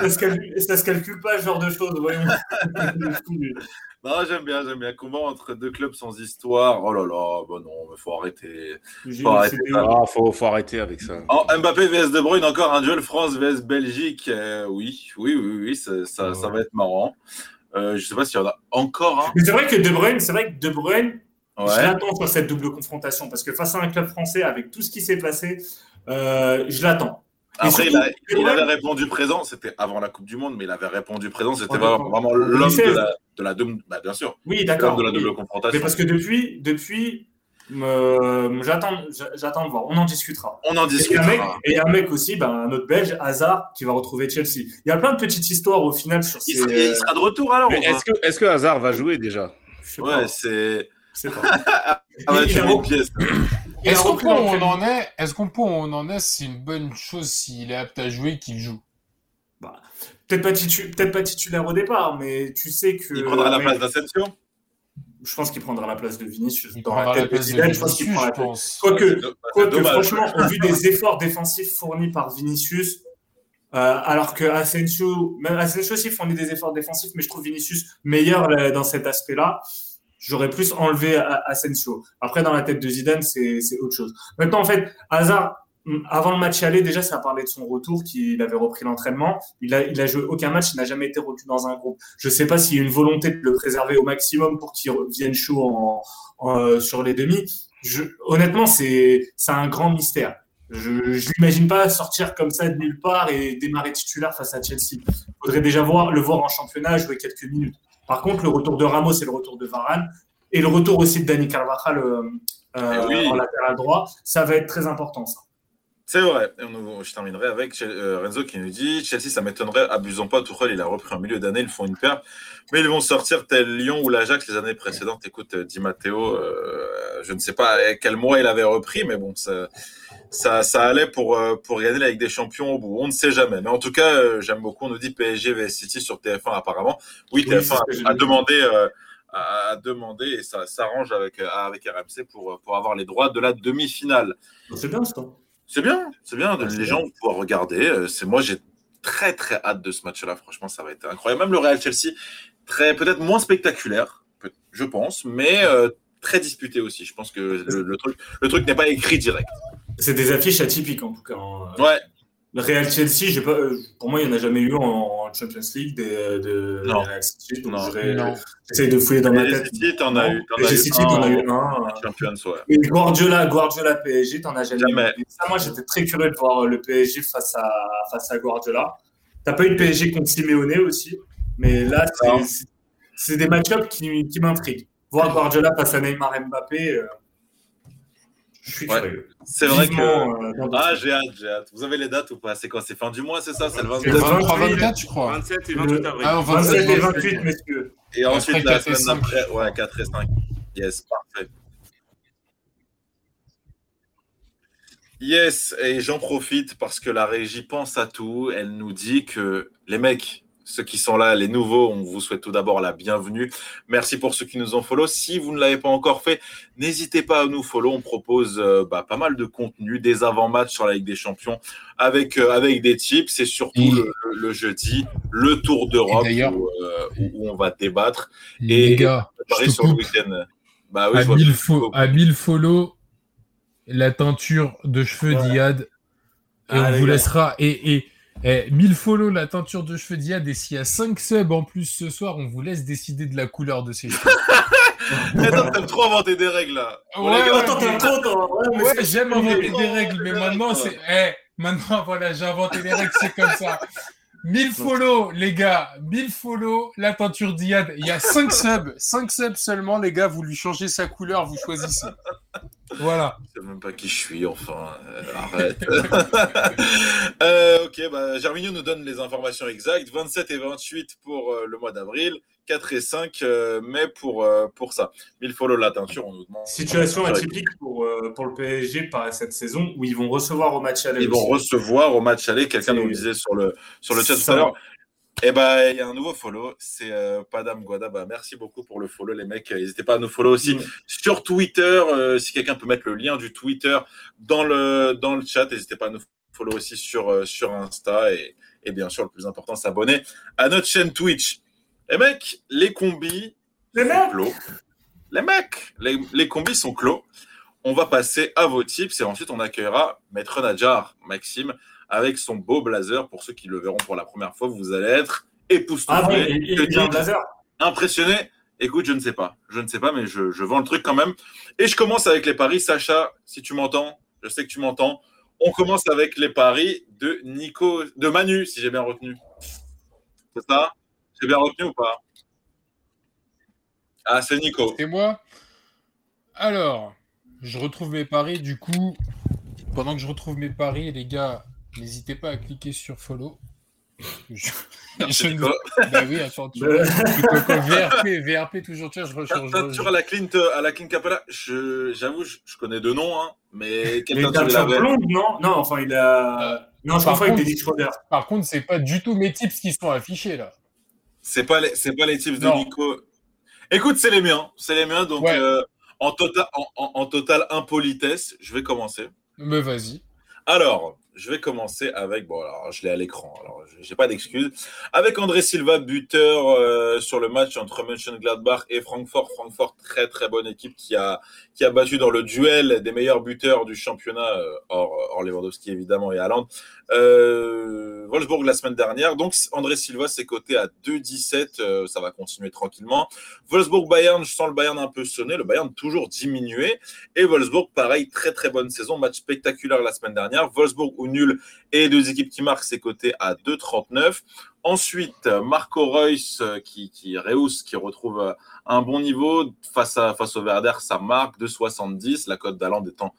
ça, se calcule, ça se calcule pas, ce genre de choses, voyons. *laughs* Non, j'aime bien, j'aime bien. Combat entre deux clubs sans histoire? Oh là là, bon non, mais faut arrêter. Faut arrêter. Ah, faut, faut arrêter avec ça. Oh, Mbappé vs De Bruyne, encore un duel France vs Belgique. Euh, oui, oui, oui, oui, ça, ça, ça va être marrant. Euh, je sais pas s'il y en a encore un. Mais c'est vrai que De Bruyne, c'est vrai que De Bruyne, je l'attends sur cette double confrontation parce que face à un club français, avec tout ce qui s'est passé, euh, je l'attends. Et il, a- il avait répondu présent. C'était avant la Coupe du Monde, mais il avait répondu présent. C'était Ouais, vraiment, vraiment En l'homme de 2016. la, de la double. Bah, bien sûr. Oui, d'accord. de la Oui. double Mais confrontation. parce que depuis, depuis, j'attends, j'attends de voir. On en discutera. On en Et un mec, discutera. et un mec aussi, ben, un autre Belge, Hazard, qui va retrouver Chelsea. Il y a plein de petites histoires au final sur ces. Il sera, il sera de retour alors. Mais. Est-ce que, est que Hazard va jouer déjà? Je sais pas. Ouais, c'est. Je sais *laughs* pas. Ah ouais, Il- tu il a pièce. Est-ce qu'on peut où on en est Est-ce qu'on peut où on en est C'est une bonne chose s'il est apte à jouer qu'il joue? Peut-être pas, titu- peut-être pas titulaire au départ, mais tu sais que. Il prendra la place d'Asensio? Je pense qu'il prendra la place de Vinicius. Il Dans prendra la la tête de place de Zidane, je pense qu'il Vinicius, prend la place. Quoique, bah, franchement, au vu des efforts défensifs fournis par Vinicius, euh, alors que Asensio, même Asensio aussi fournit des efforts défensifs, mais je trouve Vinicius meilleur euh, dans cet aspect-là. J'aurais plus enlevé Asensio. Après, dans la tête de Zidane, c'est autre chose. Maintenant, en fait, Hazard, hum, avant le match aller, déjà, ça parlait de son retour, qu'il avait repris l'entraînement. Il a, il a joué aucun match, il n'a jamais été retenu dans un groupe. Je ne sais pas s'il y a une volonté de le préserver au maximum pour qu'il revienne chaud en, en- euh, sur les demi. Je, honnêtement, c'est un grand mystère. Je ne l'imagine pas sortir comme ça de nulle part et démarrer titulaire face à Chelsea. Il faudrait déjà voir, le voir en championnat jouer quelques minutes. Par contre, le retour de Ramos et le retour de Varane et le retour aussi de Dani Carvajal euh, euh, Eh oui. en latéral droit, ça va être très important. Ça. C'est vrai. Et on- je terminerai avec euh, Renzo qui nous dit Chelsea, ça m'étonnerait, abusons pas. Tuchel, il a repris en milieu d'année, ils font une perte. Mais ils vont sortir tel Lyon ou l'Ajax les années précédentes. Écoute, euh, Di Matteo, euh, je ne sais pas quel mois il avait repris, mais bon, ça, ça, ça allait pour, euh, pour gagner la Ligue des Champions au bout. On ne sait jamais. Mais en tout cas, j'aime beaucoup. On nous dit PSG vs City sur TF1 apparemment. Oui, Oui, c'est TF1 ce que j'ai a, a demandé. et ça s'arrange avec, avec RMC pour, pour avoir les droits de la demi-finale. C'est bien ça. C'est bien, c'est bien. Ouais, les gens vont pouvoir regarder. Euh, C'est moi, j'ai très très hâte de ce match-là. Franchement, ça va être incroyable. Même le Real Chelsea, très peut-être moins spectaculaire, je pense, mais euh, très disputé aussi. Je pense que le, le truc, le truc n'est pas écrit direct. C'est des affiches atypiques en tout cas. hein. Ouais, Le Real Chelsea, j'ai pas, euh, pour moi, il n'y en a jamais eu en, en Champions League des, de Non. Real City. Donc Non. j'essaie de fouiller dans ma tête. City, t'en as eu, t'en as City, un t'en as eu un. Champions, ouais. Et Guardiola, Guardiola PSG, t'en as jamais, Jamais. eu. Ça, moi, j'étais très curieux de voir le PSG face à, face à Guardiola. T'as pas eu de PSG contre Simeone aussi, mais là, c'est des match-ups qui, qui m'intriguent. Voir Guardiola face à Neymar Mbappé, euh, je suis Ouais. curieux. C'est vrai que. Euh, Ah, j'ai hâte, j'ai hâte. Vous avez les dates ou pas? C'est quoi? C'est fin du mois, c'est ça? C'est le C'est 22 le 23-24, je crois. 27 et 28 avril. Ah, 27 et 27, 28, messieurs. Et ensuite, Après, la 4 et semaine 5. d'après, ouais, 4 et 5. Yes, parfait. Yes, et j'en profite parce que la régie pense à tout. Elle nous dit que les mecs, ceux qui sont là, les nouveaux, on vous souhaite tout d'abord la bienvenue. Merci pour ceux qui nous ont follow. Si vous ne l'avez pas encore fait, n'hésitez pas à nous follow. On propose euh, bah, pas mal de contenu, des avant-matchs sur la Ligue des Champions avec, euh, avec des tips. C'est surtout Et- le, le- le jeudi, le Tour d'Europe Et où, euh, où- où on va débattre. Les gars, je Pareil te sur le week-end. Bah oui, à, je vois 1000 bien. fo- à 1000 follow, la teinture de cheveux Voilà. d'Iad. Et Ah, on vous gars. laissera. Et, et, et 1000 follow, la teinture de cheveux d'Iad. Et s'il y a 5 subs en plus ce soir, on vous laisse décider de la couleur de ses cheveux. *laughs* Attends, t'aimes trop inventer des règles là. Ouais, les gars, ouais, Attends, t'as trop, toi. Ouais, mais Ouais, c'est- j'aime inventer des règles, mais maintenant, c'est- c'est. Eh, maintenant, *laughs* voilà, j'ai inventé des règles, c'est comme ça. 1000 follow, les gars, 1000 follow, la teinture d'Iad. Il y a 5 subs, 5 subs seulement, les gars, vous lui changez sa couleur, vous choisissez. Voilà. C'est bon, même pas qui je suis, enfin, euh, arrête. *laughs* euh, ok, bah, Germinio nous donne les informations exactes. 27 et 28 pour euh, le mois d'avril, 4 et 5 euh, mai pour, euh, pour ça. Mille follow la teinture, on nous demande. Situation atypique pour, euh, pour le PSG par cette saison où ils vont recevoir au match aller. Ils vont recevoir au match aller, quelqu'un nous le disait sur le, sur le chat tout à l'heure. Eh ben, il y a un nouveau follow, c'est euh, Padam Guada. Bah, merci beaucoup pour le follow, les mecs. N'hésitez pas à nous follow aussi sur Twitter. euh, si quelqu'un peut mettre le lien du Twitter dans le, dans le chat, n'hésitez pas à nous follow aussi sur, euh, sur Insta. Et, et bien sûr, le plus important, s'abonner à notre chaîne Twitch. Les mecs, les combis Les mecs clos. Les mecs, les, les combis sont clos. On va passer à vos tips et ensuite on accueillera Maître Nadjar, Maxime, avec son beau blazer. Pour ceux qui le verront pour la première fois, vous allez être Ah époustouflés. il il- Que il y a un dis-je blazer. impressionné. Écoute, je ne sais pas. Je ne sais pas, mais je, je vends le truc quand même. Et je commence avec les paris. Sacha, si tu m'entends, je sais que tu m'entends. On commence avec les paris de Nico, de Manu, si j'ai bien retenu. C'est ça? J'ai bien retenu ou pas? Ah, c'est Nico. C'est moi. Alors, je retrouve mes paris. Du coup, pendant que je retrouve mes paris, les gars, n'hésitez pas à cliquer sur follow. Je, *laughs* je ne-. Bah oui, attends, tu *laughs* Euh, quoi, VRP, VRP toujours, tu vois, je recharge. Teinture à la Clint, à la Clint Capella, je- j'avoue, je, je connais deux noms, hein, mais quelle teinture il avait blonde, non? Non, enfin, il a. Non, je Par confonds avec contre- Dennis Schroeder. Par contre, c'est pas du tout mes tips qui sont affichés là. C'est pas les, c'est pas les tips de Non. Nico. Écoute, c'est les miens, c'est les miens. Donc, Ouais. euh, en total, en, en, en total impolitesse, je vais commencer. Mais vas-y. Alors, je vais commencer avec, bon, alors je l'ai à l'écran, alors j'ai pas d'excuses. Avec André Silva, buteur euh, sur le match entre Mönchengladbach et Francfort. Francfort, très très bonne équipe qui a, qui a battu dans le duel des meilleurs buteurs du championnat, euh, hors, hors Lewandowski évidemment et Haaland, euh, Wolfsburg la semaine dernière. Donc André Silva, c'est coté à 2,17, euh, ça va continuer tranquillement. Wolfsburg-Bayern, je sens le Bayern un peu sonné, le Bayern toujours diminué. Et Wolfsburg, pareil, très très bonne saison, match spectaculaire la semaine dernière. Wolfsburg nul et deux équipes qui marquent, c'est coté à 2,39. Ensuite, Marco Reus euh, qui, qui qui retrouve euh, un bon niveau face à face au Werder, ça marque 2,70. La cote d'Aland étant,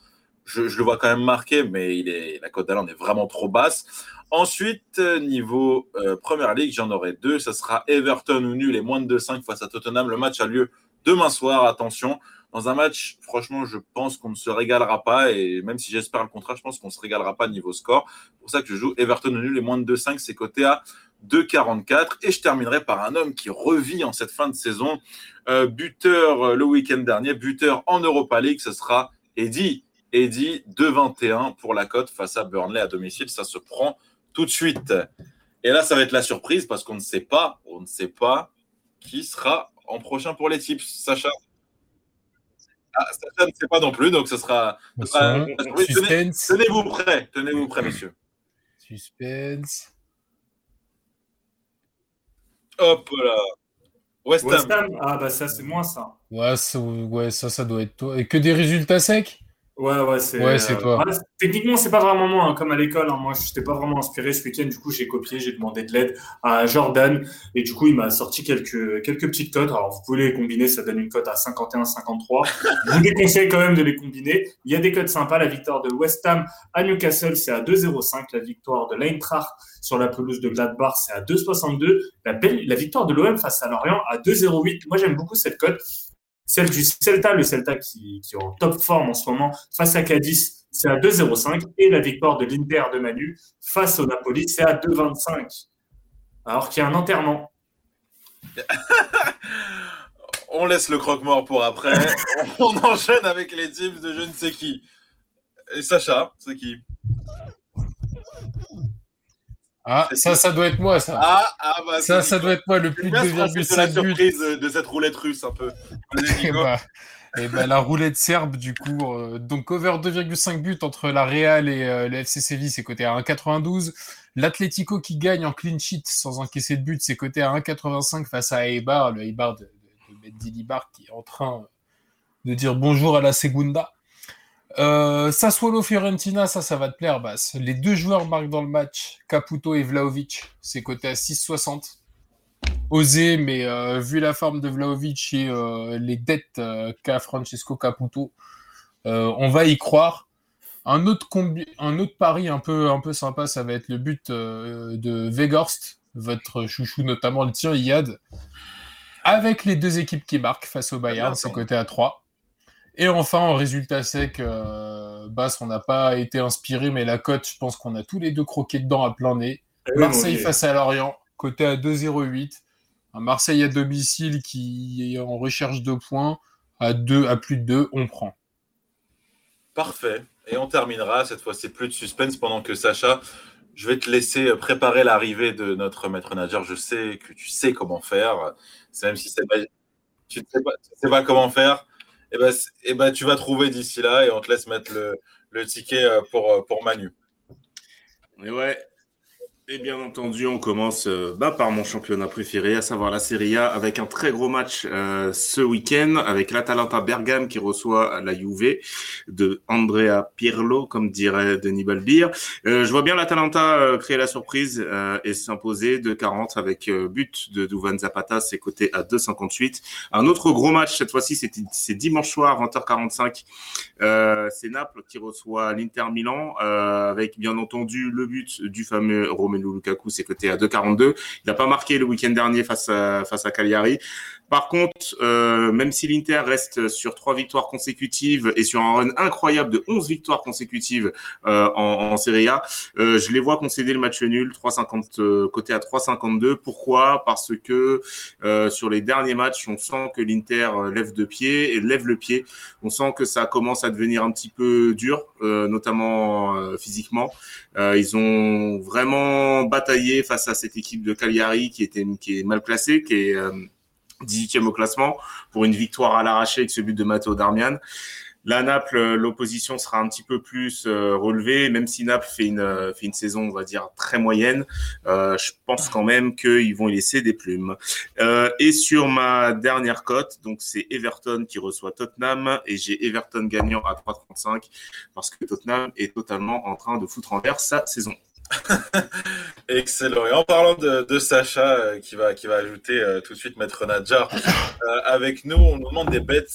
je, je le vois quand même marqué, mais il est la cote d'Aland est vraiment trop basse. Ensuite, euh, niveau euh, Première Ligue, j'en aurai deux. Ça sera Everton ou nul et moins de 2,5 face à Tottenham. Le match a lieu demain soir. Attention, dans un match, franchement, je pense qu'on ne se régalera pas. Et même si j'espère le contraire, je pense qu'on ne se régalera pas niveau score. Pour ça que je joue Everton nul et moins de 2,5. C'est coté à 2,44. Et je terminerai par un homme qui revit en cette fin de saison. Euh, buteur euh, le week-end dernier, buteur en Europa League, ce sera Eddie. Eddie, 2,21 pour la cote face à Burnley à domicile. Ça se prend tout de suite. Et là, ça va être la surprise parce qu'on ne sait pas, on ne sait pas qui sera en prochain pour les tips. Sacha? Ah, Sacha ne sait pas non plus, donc ce sera. ce tenez-. Tenez-vous prêts, tenez-vous prêts, messieurs. Suspense. Hop là. West Ham. West Ham, ah bah ça, c'est moi ça. Ouais, ça, ouais, ça, ça doit être toi. Et que des résultats secs? Ouais, ouais, c'est. Ouais, toi. ouais, techniquement, c'est pas vraiment moi, hein, comme à l'école. hein. Moi, je n'étais pas vraiment inspiré ce week-end. Du coup, j'ai copié, j'ai demandé de l'aide à Jordan. Et du coup, il m'a sorti quelques, quelques petites cotes. Alors, vous pouvez les combiner, ça donne une cote à 51-53. Je vous déconseille quand même de les combiner. Il y a des cotes sympas. La victoire de West Ham à Newcastle, c'est à 2,05. La victoire de l'Eintracht sur la pelouse de Gladbach, c'est à 2,62. La, la victoire de l'OM face à Lorient à 2,08. Moi, j'aime beaucoup cette cote. Celle du Celta, le Celta qui, est en top forme en ce moment, face à Cadiz, c'est à 2,05. Et la victoire de l'Inter de Manu face au Napoli, c'est à 2,25. Alors qu'il y a un enterrement. *laughs* On laisse le croque-mort pour après. *laughs* On enchaîne avec les tips de je ne sais qui. Et Sacha, c'est qui? Ah, ça, ça doit être moi, ça. Ah, ah bah ça, ça doit être moi, le plus de Bien se passer de la 2,5 buts. surprise de cette roulette russe un peu. *laughs* Et Nico. bah, et bah, la roulette serbe, du coup. euh, donc, over 2,5 buts entre la Real et euh, le FC Séville, c'est coté à 1,92. L'Atlético qui gagne en clean sheet sans encaisser de but, c'est coté à 1,85 face à Eibar, le Eibar de, de, de Libar qui est en train de dire bonjour à la Segunda. Euh, Sassuolo Fiorentina, ça, ça va te plaire, Bass. Les deux joueurs marquent dans le match, Caputo et Vlaovic. C'est coté à 6,60. Osé, mais euh, vu la forme de Vlaovic et euh, les dettes euh, qu'a Francesco Caputo, on va y croire. Un autre, un autre pari un peu, un peu sympa, ça va être le but de Vegorst, votre chouchou, notamment le tien, Yad, avec les deux équipes qui marquent face au Bayern, c'est côté à 3. Et enfin, en résultat sec, euh, Basse, on n'a pas été inspiré, mais la cote, je pense qu'on a tous les deux croqué dedans à plein nez. Eh Marseille face à Lorient, côté à 2,08. Un Marseille à domicile qui est en recherche de points à 2, à plus de 2, on prend. Parfait. Et on terminera, cette fois c'est plus de suspense pendant que Sacha, je vais te laisser préparer l'arrivée de notre maître nageur. Je sais que tu sais comment faire. Même si tu ne sais, pas comment faire, eh ben, eh ben, tu vas trouver d'ici là et on te laisse mettre le, le ticket euh, pour, pour Manu. Et ouais, et bien entendu, on commence euh, bah, par mon championnat préféré, à savoir la Serie A, avec un très gros match euh, ce week-end, avec l'Atalanta Bergame qui reçoit la Juve de Andrea Pirlo, comme dirait Denis Balbir. Euh, je vois bien l'Atalanta créer la surprise et s'imposer de 40 avec but de Duvan Zapata, c'est coté à 2,58. Un autre gros match, cette fois-ci, c'est dimanche soir, 20h45. c'est Naples qui reçoit l'Inter Milan, avec bien entendu le but du fameux Romain Lukaku, c'est coté à 2,42. Il n'a pas marqué le week-end dernier face face à Cagliari. Par contre, euh, même si l'Inter reste sur trois victoires consécutives et sur un run incroyable de 11 victoires consécutives euh, en, Serie A, euh, je les vois concéder le match nul, 3,50 côté à 3,52. Pourquoi? Parce que sur les derniers matchs, on sent que l'Inter lève de pied et lève le pied. On sent que ça commence à devenir un petit peu dur, notamment physiquement. ils ont vraiment bataillé face à cette équipe de Cagliari qui était est mal classée, qui est 18e au classement, pour une victoire à l'arraché avec ce but de Matteo Darmian. Là, Naples, euh, l'opposition sera un petit peu plus euh, relevée, même si Naples fait une, euh, fait une saison, on va dire, très moyenne. je pense quand même qu'ils vont y laisser des plumes. et sur ma dernière cote, donc c'est Everton qui reçoit Tottenham, et j'ai Everton gagnant à 3,35 parce que Tottenham est totalement en train de foutre en l'air sa saison. *laughs* Excellent. Et en parlant de, Sacha, euh, qui, va, qui va ajouter euh, tout de suite Maître Nadjar euh, avec nous, on nous demande des bets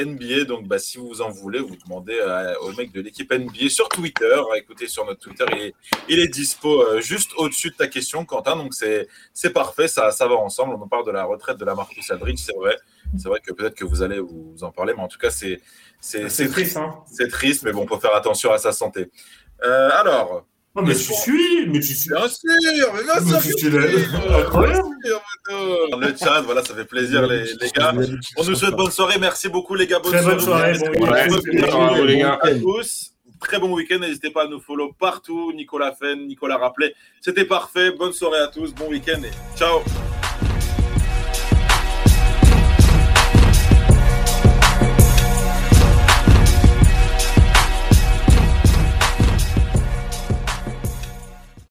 NBA. Donc, bah, si vous en voulez, vous demandez au mec de l'équipe NBA sur Twitter. Écoutez, sur notre Twitter, il est, il est dispo juste au-dessus de ta question, Quentin. Donc, c'est parfait. Ça, ça va ensemble. On nous parle de la retraite de la Marcus Aldridge. C'est vrai. C'est vrai que peut-être que vous allez vous en parler, mais en tout cas, c'est c'est triste. Hein. C'est triste, mais bon, faut faire attention à sa santé. alors, non, mais, tu suis, mais tu suis. Bien sûr, mais bien sûr. Tu suis incroyable. Le chat, voilà, ça fait plaisir, les, les gars. On nous souhaite bonne soirée. Merci beaucoup, les gars. Bonne Très bonne soirée. Bon les gars. À tous. Très bon week-end. N'hésitez pas à nous follow partout. Nicolas Fenn, Nicolas Rappelé. C'était parfait. Bonne soirée à tous. Bon week-end et ciao.